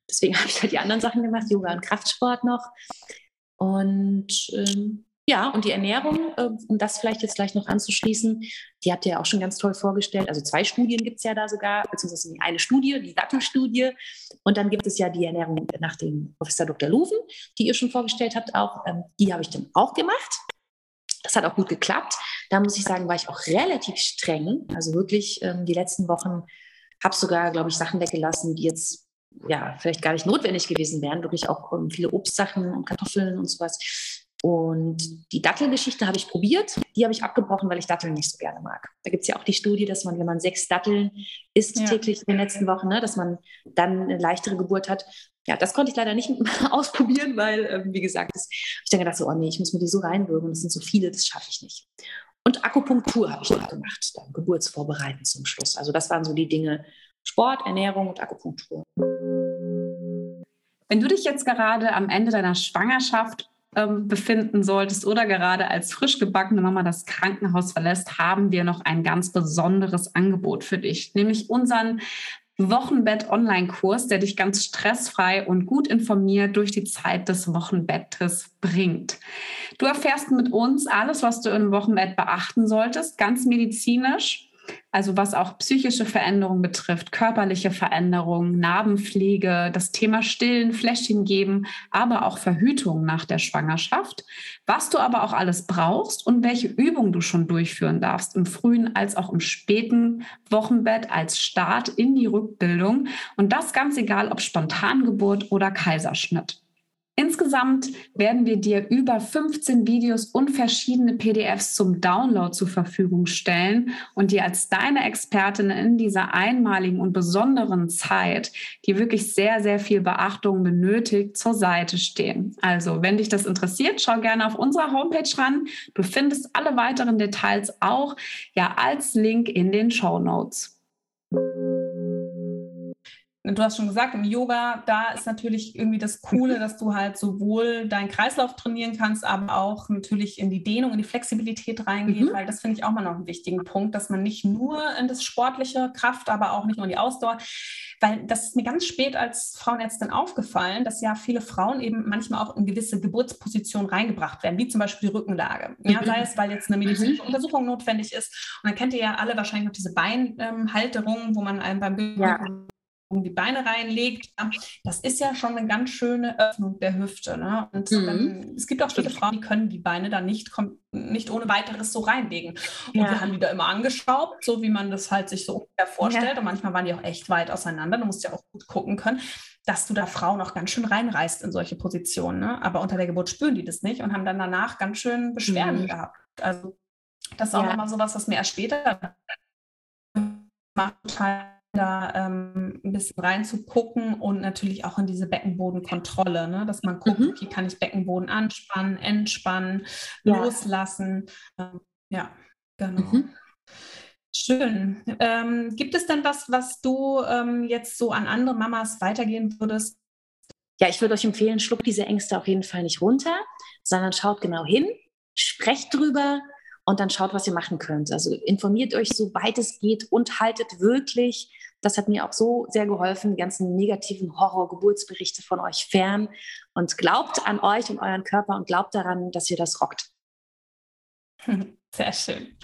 Deswegen habe ich halt die anderen Sachen gemacht, Yoga und Kraftsport noch. Und ähm, Ja, und die Ernährung, äh, um das vielleicht jetzt gleich noch anzuschließen, die habt ihr ja auch schon ganz toll vorgestellt. Also zwei Studien gibt es ja da sogar, beziehungsweise eine Studie, die Dattelstudie. Und dann gibt es ja die Ernährung nach dem Professor Dr. Luven, die ihr schon vorgestellt habt auch. Ähm, die habe ich dann auch gemacht. Das hat auch gut geklappt. Da muss ich sagen, war ich auch relativ streng. Also wirklich ähm, die letzten Wochen habe sogar, glaube ich, Sachen weggelassen, die jetzt ja vielleicht gar nicht notwendig gewesen wären. Wirklich auch ähm, viele Obstsachen und Kartoffeln und sowas. Und die Dattelgeschichte habe ich probiert. Die habe ich abgebrochen, weil ich Datteln nicht so gerne mag. Da gibt es ja auch die Studie, dass man, wenn man sechs Datteln isst ja. täglich in den letzten Wochen, ne, dass man dann eine leichtere Geburt hat. Ja, das konnte ich leider nicht ausprobieren, weil, äh, wie gesagt, das, ich dann gedacht so, oh nee, ich muss mir die so reinwürgen. Das sind so viele, das schaffe ich nicht. Und Akupunktur habe ich dann gemacht, dann Geburtsvorbereiten zum Schluss. Also das waren so die Dinge, Sport, Ernährung und Akupunktur. Wenn du dich jetzt gerade am Ende deiner Schwangerschaft ähm, befinden solltest oder gerade als frisch gebackene Mama das Krankenhaus verlässt, haben wir noch ein ganz besonderes Angebot für dich, nämlich unseren Wochenbett-Online-Kurs, der dich ganz stressfrei und gut informiert durch die Zeit des Wochenbettes bringt. Du erfährst mit uns alles, was du im Wochenbett beachten solltest, ganz medizinisch also was auch psychische Veränderungen betrifft, körperliche Veränderungen, Narbenpflege, das Thema Stillen, Fläschchen geben, aber auch Verhütung nach der Schwangerschaft, was du aber auch alles brauchst und welche Übungen du schon durchführen darfst im frühen als auch im späten Wochenbett als Start in die Rückbildung und das ganz egal ob Spontangeburt oder Kaiserschnitt. Insgesamt werden wir dir über 15 Videos und verschiedene PDFs zum Download zur Verfügung stellen und dir als deine Expertin in dieser einmaligen und besonderen Zeit, die wirklich sehr, sehr viel Beachtung benötigt, zur Seite stehen. Also, wenn dich das interessiert, schau gerne auf unserer Homepage ran. Du findest alle weiteren Details auch ja als Link in den Show Notes du hast schon gesagt, im Yoga, da ist natürlich irgendwie das Coole, dass du halt sowohl deinen Kreislauf trainieren kannst, aber auch natürlich in die Dehnung, in die Flexibilität reingehen, mhm. weil das finde ich auch mal noch einen wichtigen Punkt, dass man nicht nur in das sportliche Kraft, aber auch nicht nur in die Ausdauer, weil das ist mir ganz spät als Frauenärztin aufgefallen, dass ja viele Frauen eben manchmal auch in gewisse Geburtspositionen reingebracht werden, wie zum Beispiel die Rückenlage. Ja, mhm. sei es, weil jetzt eine medizinische mhm. Untersuchung notwendig ist. Und dann kennt ihr ja alle wahrscheinlich noch diese Beinhalterung, wo man einem beim Bild ja die Beine reinlegt, das ist ja schon eine ganz schöne Öffnung der Hüfte. Ne? Und mhm. dann, es gibt auch viele Frauen, die können die Beine dann nicht, nicht ohne weiteres so reinlegen. Und ja. wir haben die da immer angeschraubt, so wie man das halt sich so ungefähr vorstellt. Ja. Und manchmal waren die auch echt weit auseinander. Du musst ja auch gut gucken können, dass du da Frauen auch ganz schön reinreißt in solche Positionen. Ne? Aber unter der Geburt spüren die das nicht und haben dann danach ganz schön Beschwerden mhm. gehabt. Also das ist auch ja. nochmal sowas, was mir erst später macht total da ähm, ein bisschen reinzugucken und natürlich auch in diese Beckenbodenkontrolle, ne? dass man guckt, mhm. okay, kann ich Beckenboden anspannen, entspannen, ja. loslassen. Ähm, ja, genau. Mhm. Schön. Ähm, gibt es denn was, was du ähm, jetzt so an andere Mamas weitergehen würdest? Ja, ich würde euch empfehlen, schluckt diese Ängste auf jeden Fall nicht runter, sondern schaut genau hin, sprecht drüber, und dann schaut, was ihr machen könnt. Also informiert euch, soweit es geht und haltet wirklich, das hat mir auch so sehr geholfen, die ganzen negativen Horror-Geburtsberichte von euch fern und glaubt an euch und euren Körper und glaubt daran, dass ihr das rockt. Sehr schön.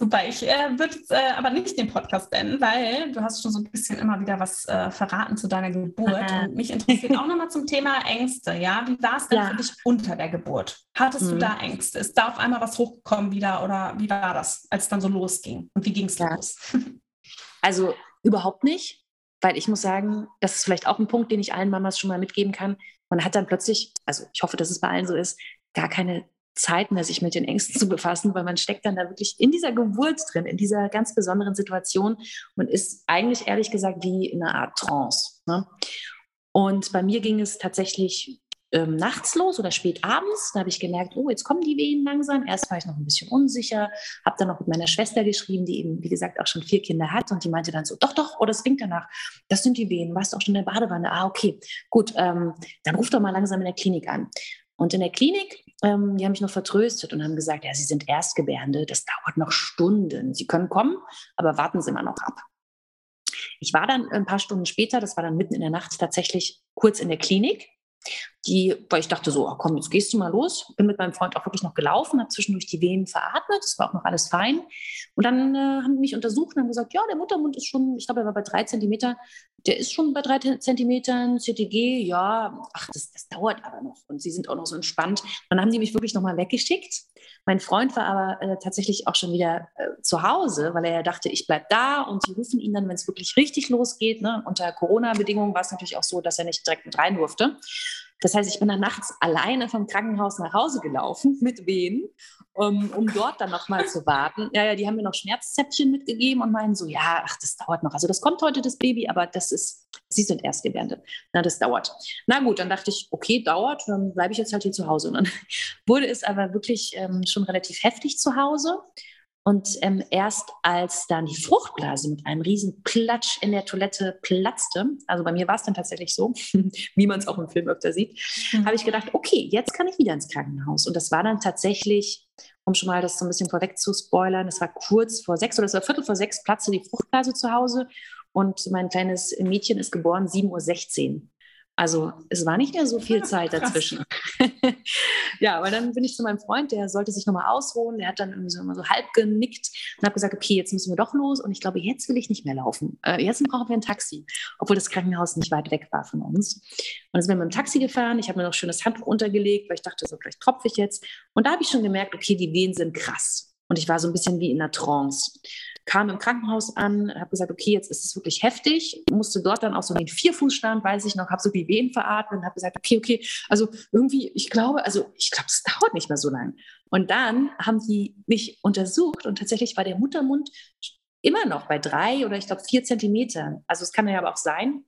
Super, ich äh, würde äh, aber nicht den Podcast beenden, weil du hast schon so ein bisschen immer wieder was äh, verraten zu deiner Geburt. Aha. Und mich interessiert auch nochmal zum Thema Ängste. Ja, wie war es denn ja. für dich unter der Geburt? Hattest mhm. du da Ängste? Ist da auf einmal was hochgekommen wieder oder wie war das, als es dann so losging? Und wie ging es ja. los? Also überhaupt nicht, weil ich muss sagen, das ist vielleicht auch ein Punkt, den ich allen Mamas schon mal mitgeben kann. Man hat dann plötzlich, also ich hoffe, dass es bei allen so ist, gar keine Zeit mehr, sich mit den Ängsten zu befassen, weil man steckt dann da wirklich in dieser Geburt drin, in dieser ganz besonderen Situation und ist eigentlich ehrlich gesagt wie in einer Art Trance. Ne? Und bei mir ging es tatsächlich ähm, nachts los oder spät abends. Da habe ich gemerkt, oh, jetzt kommen die Wehen langsam. Erst war ich noch ein bisschen unsicher, habe dann noch mit meiner Schwester geschrieben, die eben, wie gesagt, auch schon vier Kinder hat. Und die meinte dann so, doch, doch, oh, das klingt danach. Das sind die Wehen. Warst du auch schon in der Badewanne? Ah, okay, gut, ähm, dann ruf doch mal langsam in der Klinik an. Und in der Klinik, ähm, die haben mich noch vertröstet und haben gesagt, ja, Sie sind Erstgebärende, das dauert noch Stunden. Sie können kommen, aber warten Sie mal noch ab. Ich war dann ein paar Stunden später, das war dann mitten in der Nacht, tatsächlich kurz in der Klinik die, weil ich dachte so, oh, komm, jetzt gehst du mal los. Bin mit meinem Freund auch wirklich noch gelaufen, habe zwischendurch die Venen veratmet, das war auch noch alles fein. Und dann äh, haben die mich untersucht und haben gesagt, ja, der Muttermund ist schon, ich glaube, er war bei drei Zentimeter, der ist schon bei drei Zentimetern, CTG, ja, ach, das, das dauert aber noch. Und sie sind auch noch so entspannt. dann haben die mich wirklich nochmal weggeschickt. Mein Freund war aber äh, tatsächlich auch schon wieder äh, zu Hause, weil er ja dachte, ich bleibe da und sie rufen ihn dann, wenn es wirklich richtig losgeht. Ne? Unter Corona-Bedingungen war es natürlich auch so, dass er nicht direkt mit rein durfte. Das heißt, ich bin dann nachts alleine vom Krankenhaus nach Hause gelaufen mit Wehen, um, um dort dann nochmal zu warten. Ja, ja, die haben mir noch Schmerzzäpfchen mitgegeben und meinen so, ja, ach, das dauert noch. Also das kommt heute, das Baby, aber das ist, Sie sind Erstgebärende. Na, das dauert. Na gut, dann dachte ich, okay, dauert, dann bleibe ich jetzt halt hier zu Hause. Und dann wurde es aber wirklich ähm, schon relativ heftig zu Hause. Und ähm, erst als dann die Fruchtblase mit einem riesen Platsch in der Toilette platzte, also bei mir war es dann tatsächlich so, wie man es auch im Film öfter sieht, mhm. habe ich gedacht, okay, jetzt kann ich wieder ins Krankenhaus. Und das war dann tatsächlich, um schon mal das so ein bisschen vorweg zu spoilern, es war kurz vor sechs oder es war viertel vor sechs, platzte die Fruchtblase zu Hause. Und mein kleines Mädchen ist geboren 7.16 Uhr. Also es war nicht mehr so viel Zeit dazwischen. ja, aber dann bin ich zu meinem Freund, der sollte sich nochmal ausruhen. Der hat dann irgendwie so, immer so halb genickt und habe gesagt, okay, jetzt müssen wir doch los. Und ich glaube, jetzt will ich nicht mehr laufen. Äh, jetzt brauchen wir ein Taxi, obwohl das Krankenhaus nicht weit weg war von uns. Und dann sind wir mit dem Taxi gefahren. Ich habe mir noch schönes Handtuch untergelegt, weil ich dachte, so vielleicht tropfe ich jetzt. Und da habe ich schon gemerkt, okay, die Wehen sind krass. Und ich war so ein bisschen wie in einer Trance kam im Krankenhaus an, habe gesagt, okay, jetzt ist es wirklich heftig, musste dort dann auch so den Vierfußstand, weiß ich noch, habe so die Wehen veratmet und habe gesagt, okay, okay, also irgendwie, ich glaube, also ich glaube, es dauert nicht mehr so lange. Und dann haben die mich untersucht und tatsächlich war der Muttermund immer noch bei drei oder ich glaube vier Zentimetern. Also es kann ja aber auch sein,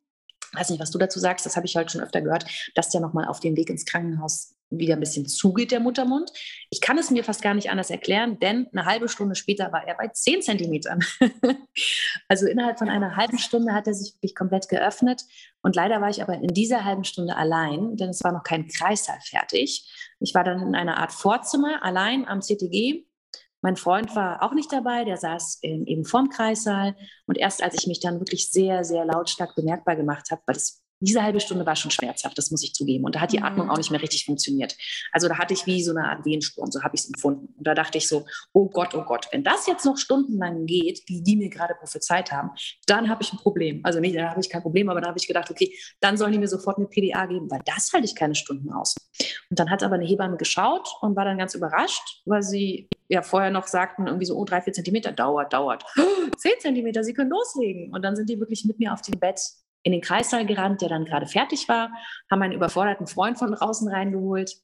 weiß nicht, was du dazu sagst, das habe ich heute schon öfter gehört, dass der nochmal auf dem Weg ins Krankenhaus wieder ein bisschen zugeht, der Muttermund. Ich kann es mir fast gar nicht anders erklären, denn eine halbe Stunde später war er bei 10 Zentimetern. also innerhalb von einer halben Stunde hat er sich wirklich komplett geöffnet. Und leider war ich aber in dieser halben Stunde allein, denn es war noch kein Kreissaal fertig. Ich war dann in einer Art Vorzimmer allein am CTG. Mein Freund war auch nicht dabei, der saß eben vorm Kreissaal. Und erst als ich mich dann wirklich sehr, sehr lautstark bemerkbar gemacht habe, weil es diese halbe Stunde war schon schmerzhaft, das muss ich zugeben. Und da hat die Atmung auch mhm. nicht mehr richtig funktioniert. Also da hatte ich wie so eine Art Wehensturm, so habe ich es empfunden. Und da dachte ich so, oh Gott, oh Gott, wenn das jetzt noch stundenlang geht, wie die mir gerade prophezeit haben, dann habe ich ein Problem. Also nicht, da habe ich kein Problem, aber da habe ich gedacht, okay, dann sollen die mir sofort eine PDA geben, weil das halte ich keine Stunden aus. Und dann hat aber eine Hebamme geschaut und war dann ganz überrascht, weil sie ja vorher noch sagten, irgendwie so, oh, drei, vier Zentimeter, dauert, dauert. Zehn Zentimeter, Sie können loslegen. Und dann sind die wirklich mit mir auf dem Bett in den Kreissaal gerannt, der dann gerade fertig war, haben einen überforderten Freund von draußen reingeholt.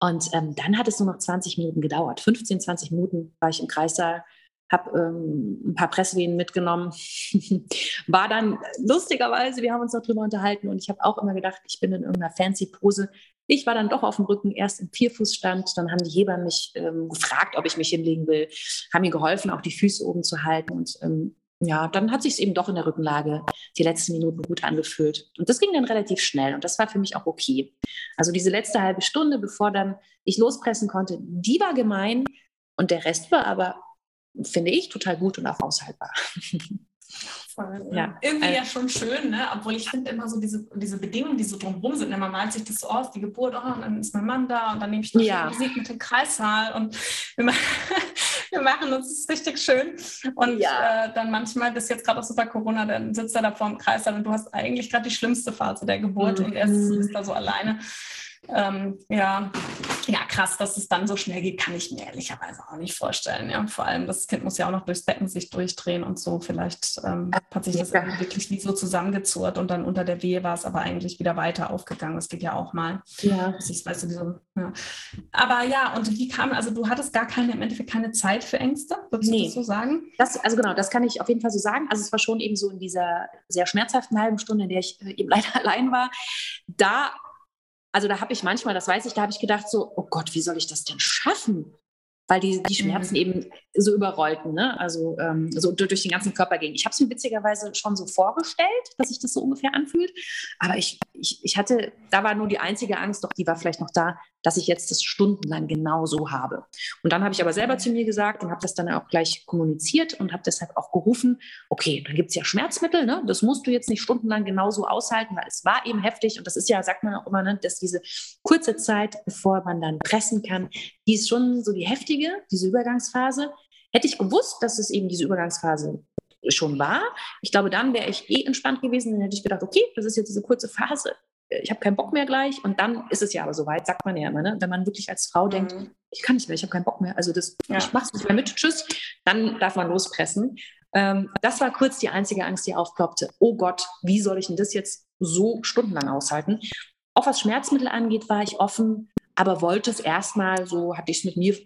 Und ähm, dann hat es nur noch 20 Minuten gedauert. 15, 20 Minuten war ich im Kreissaal, habe ähm, ein paar Presswehen mitgenommen. war dann lustigerweise, wir haben uns noch drüber unterhalten und ich habe auch immer gedacht, ich bin in irgendeiner fancy Pose. Ich war dann doch auf dem Rücken, erst im Vierfußstand, dann haben die Hebammen mich ähm, gefragt, ob ich mich hinlegen will, haben mir geholfen, auch die Füße oben zu halten und ähm, ja, dann hat sich es eben doch in der Rückenlage die letzten Minuten gut angefühlt. Und das ging dann relativ schnell und das war für mich auch okay. Also diese letzte halbe Stunde, bevor dann ich lospressen konnte, die war gemein und der Rest war aber, finde ich, total gut und auch aushaltbar. Voll, ja. Irgendwie also, ja schon schön, ne? obwohl ich finde immer so diese, diese Bedingungen, die so drumherum sind. Ne? Man malt sich das so aus, die Geburt, oh, und dann ist mein Mann da und dann nehme ich noch ja. Musik mit dem Kreissaal und wir machen, wir machen uns das richtig schön. Und ja. äh, dann manchmal, das jetzt gerade auch super Corona, dann sitzt er da vor dem Kreissaal und du hast eigentlich gerade die schlimmste Phase der Geburt mhm. und er ist, ist da so alleine ähm, ja, ja, krass, dass es dann so schnell geht, kann ich mir ehrlicherweise auch nicht vorstellen. Ja, vor allem das Kind muss ja auch noch durchs Becken sich durchdrehen und so. Vielleicht ähm, hat sich das ja. wirklich wie so zusammengezurrt und dann unter der Wehe war es aber eigentlich wieder weiter aufgegangen. Das geht ja auch mal. Ja. Das ist, weißt du, so, ja. Aber ja, und wie kam, also du hattest gar keine, im Endeffekt keine Zeit für Ängste, würdest nee. du das so sagen? Das, also genau, das kann ich auf jeden Fall so sagen. Also es war schon eben so in dieser sehr schmerzhaften halben Stunde, in der ich äh, eben leider allein war. Da also da habe ich manchmal, das weiß ich, da habe ich gedacht so, oh Gott, wie soll ich das denn schaffen? Weil die, die Schmerzen mhm. eben so überrollten, ne? also ähm, so durch den ganzen Körper gingen. Ich habe es mir witzigerweise schon so vorgestellt, dass sich das so ungefähr anfühlt. Aber ich, ich, ich hatte, da war nur die einzige Angst, doch die war vielleicht noch da, dass ich jetzt das stundenlang genau so habe. Und dann habe ich aber selber zu mir gesagt und habe das dann auch gleich kommuniziert und habe deshalb auch gerufen, okay, dann gibt es ja Schmerzmittel, ne? das musst du jetzt nicht stundenlang genauso aushalten, weil es war eben heftig und das ist ja, sagt man auch immer, ne, dass diese kurze Zeit, bevor man dann pressen kann, die ist schon so die heftige, diese Übergangsphase. Hätte ich gewusst, dass es eben diese Übergangsphase schon war, ich glaube, dann wäre ich eh entspannt gewesen, dann hätte ich gedacht, okay, das ist jetzt diese kurze Phase, ich habe keinen Bock mehr gleich und dann ist es ja aber soweit, sagt man ja immer, ne? wenn man wirklich als Frau mhm. denkt, ich kann nicht mehr, ich habe keinen Bock mehr, also das, ja. ich mach's nicht mehr mit, tschüss, dann darf man lospressen. Ähm, das war kurz die einzige Angst, die aufploppte. Oh Gott, wie soll ich denn das jetzt so stundenlang aushalten? Auch was Schmerzmittel angeht, war ich offen, aber wollte es erstmal, so hatte ich es mit mir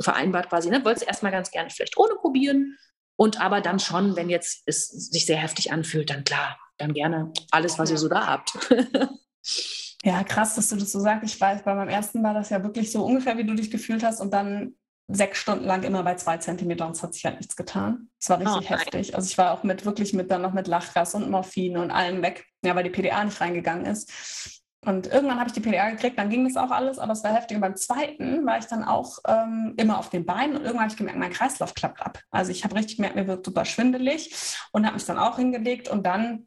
vereinbart quasi, ne? wollte es erstmal ganz gerne vielleicht ohne probieren und aber dann schon, wenn jetzt es sich sehr heftig anfühlt, dann klar, dann gerne alles, was ihr so da habt. ja, krass, dass du das so sagst. Ich weiß, bei meinem ersten war das ja wirklich so ungefähr, wie du dich gefühlt hast und dann sechs Stunden lang immer bei zwei Zentimetern und es hat sich halt nichts getan. Es war richtig oh, heftig. Also ich war auch mit wirklich mit dann noch mit Lachgas und Morphin und allem weg, ja, weil die PDA nicht reingegangen ist. Und irgendwann habe ich die PDA gekriegt, dann ging das auch alles, aber es war heftig. Und beim zweiten war ich dann auch ähm, immer auf den Beinen und irgendwann habe ich gemerkt, mein Kreislauf klappt ab. Also ich habe richtig gemerkt, mir wird super schwindelig und habe mich dann auch hingelegt und dann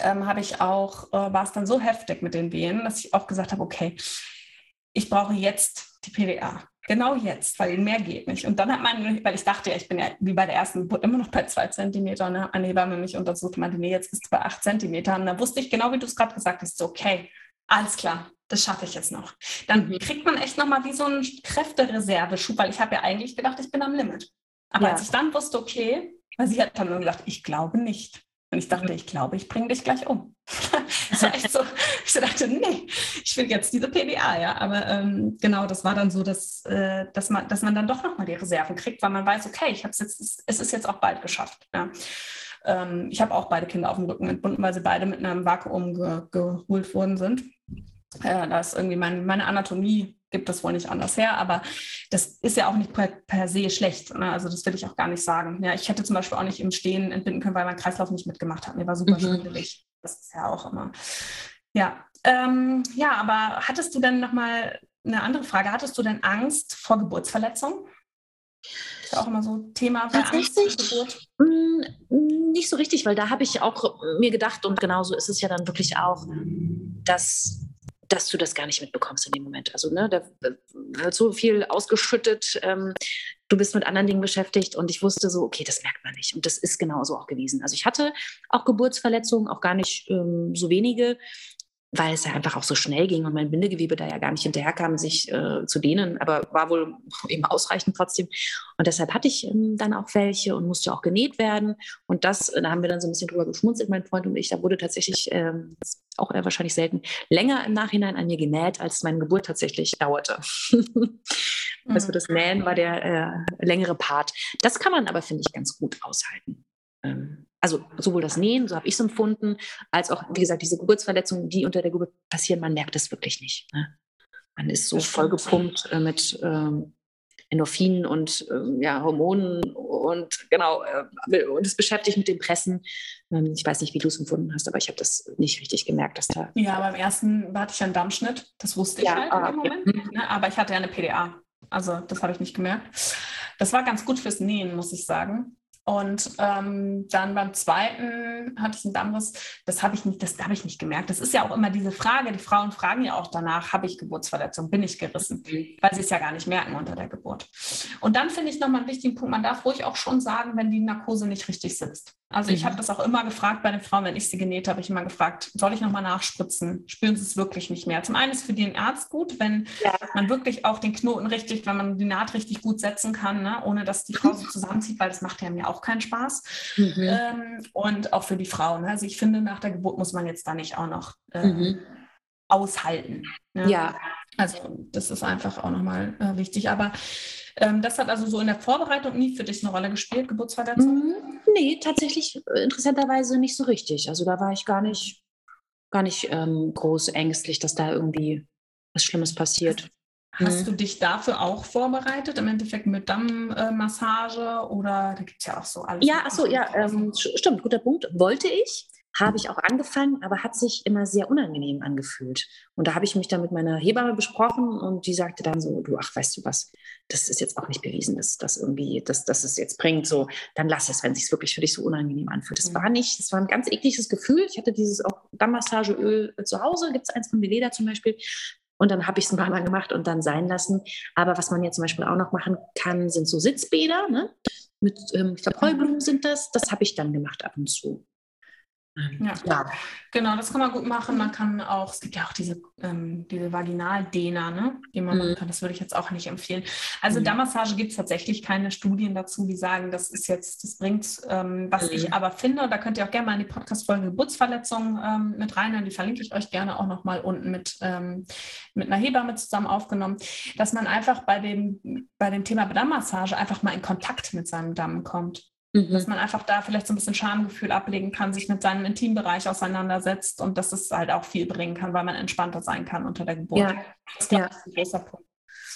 ähm, habe ich auch, äh, war es dann so heftig mit den Wehen, dass ich auch gesagt habe, okay, ich brauche jetzt die PDA. Genau jetzt, weil mehr geht nicht. Und dann hat man, weil ich dachte ja, ich bin ja wie bei der ersten Geburt immer noch bei zwei Zentimetern, hat meine Hebamme mich untersucht meinte, nee, jetzt bist du bei acht Zentimetern. Und da wusste ich genau, wie du es gerade gesagt hast, okay, alles klar, das schaffe ich jetzt noch. Dann mhm. kriegt man echt nochmal wie so einen Kräftereserveschub, weil ich habe ja eigentlich gedacht, ich bin am Limit. Aber ja. als ich dann wusste, okay, weil sie hat dann nur gesagt, ich glaube nicht. Und ich dachte, ich glaube, ich bringe dich gleich um. das war echt so, ich dachte, nee, ich will jetzt diese PDA, ja. Aber ähm, genau, das war dann so, dass, äh, dass, man, dass man dann doch nochmal die Reserven kriegt, weil man weiß, okay, ich hab's jetzt, es ist jetzt auch bald geschafft. Ja. Ähm, ich habe auch beide Kinder auf dem Rücken entbunden, weil sie beide mit einem Vakuum ge geholt worden sind. Äh, da ist irgendwie mein, meine Anatomie gibt das wohl nicht anders her, aber das ist ja auch nicht per, per se schlecht. Ne? Also das will ich auch gar nicht sagen. Ja, ich hätte zum Beispiel auch nicht im Stehen entbinden können, weil mein Kreislauf nicht mitgemacht hat. Mir war super mhm. schwindelig. Das ist ja auch immer. Ja, ähm, ja, aber hattest du denn nochmal eine andere Frage? Hattest du denn Angst vor Geburtsverletzungen? ist ja auch immer so Thema bei Angst mm, Nicht so richtig, weil da habe ich auch mir gedacht, und genauso ist es ja dann wirklich auch, dass dass du das gar nicht mitbekommst in dem Moment. Also ne, da wird so viel ausgeschüttet, ähm, du bist mit anderen Dingen beschäftigt und ich wusste so, okay, das merkt man nicht. Und das ist genauso auch gewesen. Also ich hatte auch Geburtsverletzungen, auch gar nicht ähm, so wenige weil es ja einfach auch so schnell ging und mein Bindegewebe da ja gar nicht hinterherkam, sich äh, zu dehnen, aber war wohl eben ausreichend trotzdem. Und deshalb hatte ich ähm, dann auch welche und musste auch genäht werden. Und das, äh, da haben wir dann so ein bisschen drüber geschmunzelt, mein Freund und ich. Da wurde tatsächlich, ähm, auch eher wahrscheinlich selten, länger im Nachhinein an mir genäht, als meine Geburt tatsächlich dauerte. also das Nähen war der äh, längere Part. Das kann man aber, finde ich, ganz gut aushalten. Ähm, also sowohl das Nähen, so habe ich es empfunden, als auch, wie gesagt, diese Geburtsverletzungen, die unter der Geburt passieren, man merkt es wirklich nicht. Ne? Man ist so vollgepumpt äh, mit ähm, Endorphinen und ähm, ja, Hormonen und genau, äh, und es beschäftigt mit dem Pressen. Ähm, ich weiß nicht, wie du es empfunden hast, aber ich habe das nicht richtig gemerkt, dass da. Ja, beim ersten hatte ich einen Dammschnitt, das wusste ich ja, halt ah, in dem Moment. Ja. Ne? Aber ich hatte ja eine PDA. Also das habe ich nicht gemerkt. Das war ganz gut fürs Nähen, muss ich sagen. Und ähm, dann beim zweiten hatte ich einen Dammriss. Das habe ich nicht, das habe ich nicht gemerkt. Das ist ja auch immer diese Frage. Die Frauen fragen ja auch danach: Habe ich Geburtsverletzung? Bin ich gerissen? Weil sie es ja gar nicht merken unter der Geburt. Und dann finde ich nochmal einen wichtigen Punkt. Man darf ruhig auch schon sagen, wenn die Narkose nicht richtig sitzt. Also ich habe mhm. das auch immer gefragt bei den Frauen, wenn ich sie genäht habe, ich immer gefragt, soll ich nochmal nachspritzen? Spüren sie es wirklich nicht mehr? Zum einen ist für den Arzt gut, wenn ja. man wirklich auch den Knoten richtig, wenn man die Naht richtig gut setzen kann, ne? ohne dass die Frau so zusammenzieht, weil das macht ja mir auch keinen Spaß. Mhm. Ähm, und auch für die Frauen. Also ich finde, nach der Geburt muss man jetzt da nicht auch noch äh, mhm. aushalten. Ne? Ja. Also das ist einfach auch nochmal äh, wichtig. Aber ähm, das hat also so in der Vorbereitung nie für dich eine Rolle gespielt, Geburtsverletzung? Mhm. Nee, tatsächlich äh, interessanterweise nicht so richtig. Also da war ich gar nicht, gar nicht ähm, groß ängstlich, dass da irgendwie was Schlimmes passiert. Hast mhm. du dich dafür auch vorbereitet, im Endeffekt mit Dammmassage oder da gibt es ja auch so alles? Ja, achso, ja, ähm, stimmt, guter Punkt. Wollte ich, habe ich auch angefangen, aber hat sich immer sehr unangenehm angefühlt. Und da habe ich mich dann mit meiner Hebamme besprochen und die sagte dann so, du, ach, weißt du was, das ist jetzt auch nicht bewiesen, dass das irgendwie, dass, dass es jetzt bringt, so, dann lass es, wenn es sich wirklich für dich so unangenehm anfühlt. Das mhm. war nicht, das war ein ganz ekliges Gefühl. Ich hatte dieses auch Dammmassageöl zu Hause, gibt es eins von Veleda zum Beispiel. Und dann habe ich es ein paar Mal gemacht und dann sein lassen. Aber was man jetzt zum Beispiel auch noch machen kann, sind so Sitzbäder. Ne? Mit, ähm, ich glaube, Heublumen sind das. Das habe ich dann gemacht ab und zu. Ähm, ja. ja. genau, das kann man gut machen. Man kann auch, es gibt ja auch diese, ähm, diese Vaginaldehner, ne, die man mhm. machen kann. Das würde ich jetzt auch nicht empfehlen. Also mhm. Darmmassage gibt es tatsächlich keine Studien dazu, die sagen, das ist jetzt, das bringt, ähm, was mhm. ich aber finde, da könnt ihr auch gerne mal in die Podcast-Folge Geburtsverletzungen ähm, mit rein, die verlinke ich euch gerne auch nochmal unten mit, ähm, mit einer Hebamme zusammen aufgenommen, dass man einfach bei dem, bei dem Thema Darmmassage einfach mal in Kontakt mit seinem Damm kommt. Mhm. Dass man einfach da vielleicht so ein bisschen Schamgefühl ablegen kann, sich mit seinem Intimbereich auseinandersetzt und dass es halt auch viel bringen kann, weil man entspannter sein kann unter der Geburt. Ja. Das ja. ist ein großer Punkt.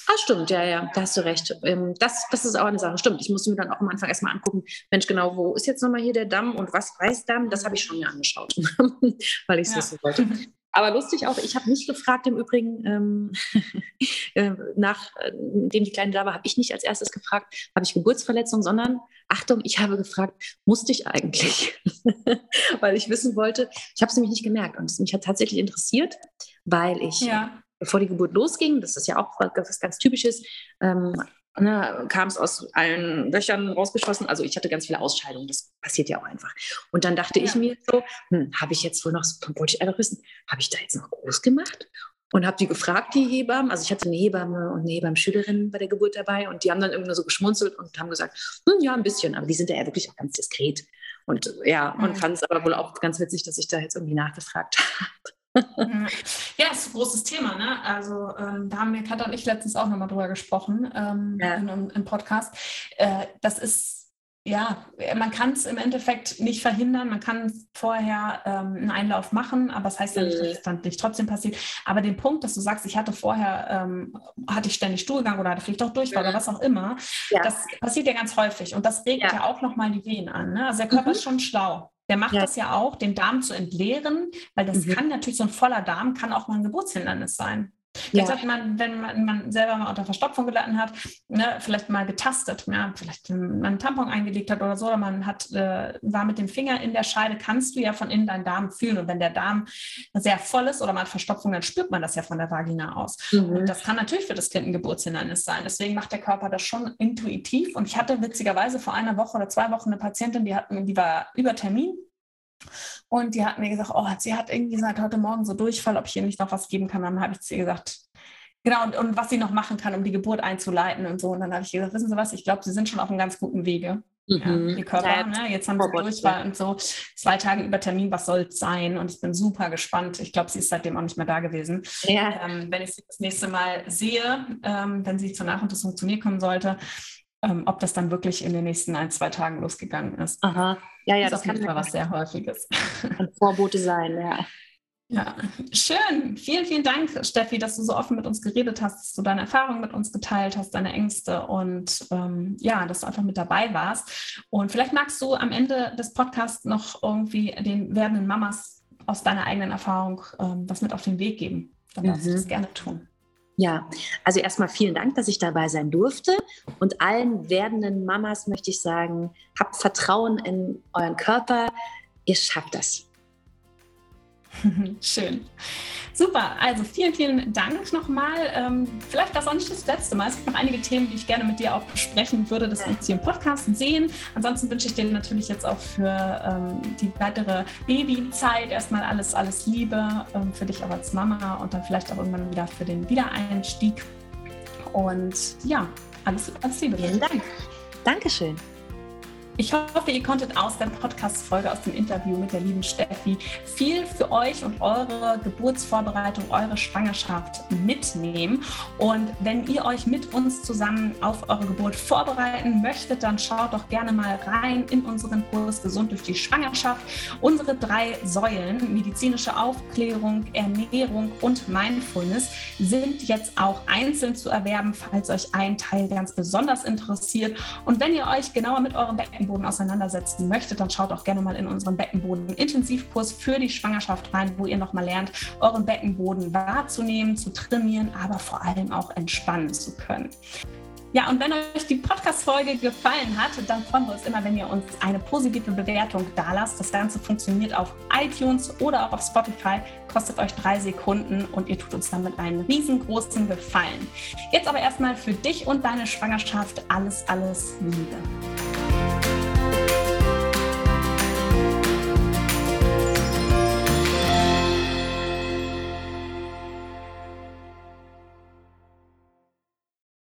Ah, stimmt, ja, ja, da hast du recht. Ähm, das, das ist auch eine Sache. Stimmt, ich musste mir dann auch am Anfang erstmal angucken, Mensch, genau, wo ist jetzt nochmal hier der Damm und was weiß Damm? Das habe ich schon mir angeschaut, weil ich es ja. wissen wollte. Aber lustig auch, ich habe nicht gefragt im Übrigen, ähm, äh, nachdem äh, die Kleine da war, habe ich nicht als erstes gefragt, habe ich Geburtsverletzung, sondern Achtung, ich habe gefragt, musste ich eigentlich? weil ich wissen wollte, ich habe es nämlich nicht gemerkt und es mich hat tatsächlich interessiert, weil ich, ja. bevor die Geburt losging, das ist ja auch was ganz Typisches, ähm, ne, kam es aus allen Löchern rausgeschossen. Also ich hatte ganz viele Ausscheidungen, das passiert ja auch einfach. Und dann dachte ja. ich mir so, hm, habe ich jetzt wohl noch, wollte ich einfach wissen, habe ich da jetzt noch groß gemacht? Und habe die gefragt, die Hebammen. Also ich hatte eine Hebamme und eine Hebammenschülerin bei der Geburt dabei und die haben dann irgendwie so geschmunzelt und haben gesagt, hm, ja, ein bisschen, aber die sind ja wirklich auch ganz diskret. Und ja, mhm. und fand es aber wohl auch ganz witzig, dass ich da jetzt irgendwie nachgefragt habe. ja, ist ein großes Thema. Ne? Also ähm, da haben wir Katha und ich letztens auch nochmal drüber gesprochen ähm, ja. in, im Podcast. Äh, das ist ja, man kann es im Endeffekt nicht verhindern. Man kann vorher ähm, einen Einlauf machen, aber das heißt ja nicht, dass mhm. es dann nicht trotzdem passiert. Aber den Punkt, dass du sagst, ich hatte vorher, ähm, hatte ich ständig Stuhlgang oder hatte vielleicht auch Durchfall oder was auch immer, ja. das passiert ja ganz häufig und das regt ja, ja auch nochmal die Wehen an. Ne? Also der Körper mhm. ist schon schlau. Der macht ja. das ja auch, den Darm zu entleeren, weil das mhm. kann natürlich so ein voller Darm kann auch mal ein Geburtshindernis sein. Jetzt ja. hat man, wenn man, man, selber mal unter Verstopfung gelitten hat, ne, vielleicht mal getastet, ja, vielleicht einen Tampon eingelegt hat oder so, oder man hat, äh, war mit dem Finger in der Scheide, kannst du ja von innen deinen Darm fühlen. Und wenn der Darm sehr voll ist oder man hat Verstopfung, dann spürt man das ja von der Vagina aus. Mhm. Und das kann natürlich für das Kind ein Geburtshindernis sein. Deswegen macht der Körper das schon intuitiv. Und ich hatte witzigerweise vor einer Woche oder zwei Wochen eine Patientin, die, hatten, die war über Termin und die hat mir gesagt, oh, sie hat irgendwie seit heute Morgen so Durchfall, ob ich ihr nicht noch was geben kann. Dann habe ich zu ihr gesagt, genau, und, und, was sie noch machen kann, um die Geburt einzuleiten und so. Und dann habe ich gesagt, wissen Sie was, ich glaube, Sie sind schon auf einem ganz guten Wege. Mhm. Ja, die Körper, ja, ne? jetzt haben sie Durchfall ja. und so. Zwei Tage über Termin, was soll es sein? Und ich bin super gespannt. Ich glaube, sie ist seitdem auch nicht mehr da gewesen. Ähm, wenn ich sie das nächste Mal sehe, ähm, wenn sie zur Nachuntersuchung zu mir kommen sollte, ähm, ob das dann wirklich in den nächsten ein, zwei Tagen losgegangen ist. Aha. Ja, ja, das, das kann was sehr Häufiges. Ein Vorbote sein, ja. Ja, schön. Vielen, vielen Dank, Steffi, dass du so offen mit uns geredet hast, dass du deine Erfahrungen mit uns geteilt hast, deine Ängste und ähm, ja, dass du einfach mit dabei warst. Und vielleicht magst du am Ende des Podcasts noch irgendwie den werdenden Mamas aus deiner eigenen Erfahrung ähm, was mit auf den Weg geben. Dann darfst mhm. du das gerne tun. Ja, also erstmal vielen Dank, dass ich dabei sein durfte. Und allen werdenden Mamas möchte ich sagen, habt Vertrauen in euren Körper. Ihr schafft das. Schön. Super, also vielen, vielen Dank nochmal. Ähm, vielleicht das auch nicht das letzte Mal. Es gibt noch einige Themen, die ich gerne mit dir auch besprechen würde, dass wir uns hier im Podcast sehen. Ansonsten wünsche ich dir natürlich jetzt auch für ähm, die weitere Babyzeit erstmal alles, alles Liebe ähm, für dich auch als Mama und dann vielleicht auch irgendwann wieder für den Wiedereinstieg. Und ja, alles, alles Liebe. Vielen Dank. Dankeschön. Ich hoffe, ihr konntet aus der Podcast-Folge, aus dem Interview mit der lieben Steffi viel für euch und eure Geburtsvorbereitung, eure Schwangerschaft mitnehmen. Und wenn ihr euch mit uns zusammen auf eure Geburt vorbereiten möchtet, dann schaut doch gerne mal rein in unseren Kurs Gesund durch die Schwangerschaft. Unsere drei Säulen, medizinische Aufklärung, Ernährung und Mindfulness, sind jetzt auch einzeln zu erwerben, falls euch ein Teil ganz besonders interessiert. Und wenn ihr euch genauer mit eurem Becken Beckenboden auseinandersetzen möchtet, dann schaut auch gerne mal in unseren Beckenboden-Intensivkurs für die Schwangerschaft rein, wo ihr nochmal lernt, euren Beckenboden wahrzunehmen, zu trainieren, aber vor allem auch entspannen zu können. Ja, und wenn euch die Podcast-Folge gefallen hat, dann freuen wir uns immer, wenn ihr uns eine positive Bewertung da lasst. Das Ganze funktioniert auf iTunes oder auch auf Spotify, kostet euch drei Sekunden und ihr tut uns damit einen riesengroßen Gefallen. Jetzt aber erstmal für dich und deine Schwangerschaft alles, alles Liebe.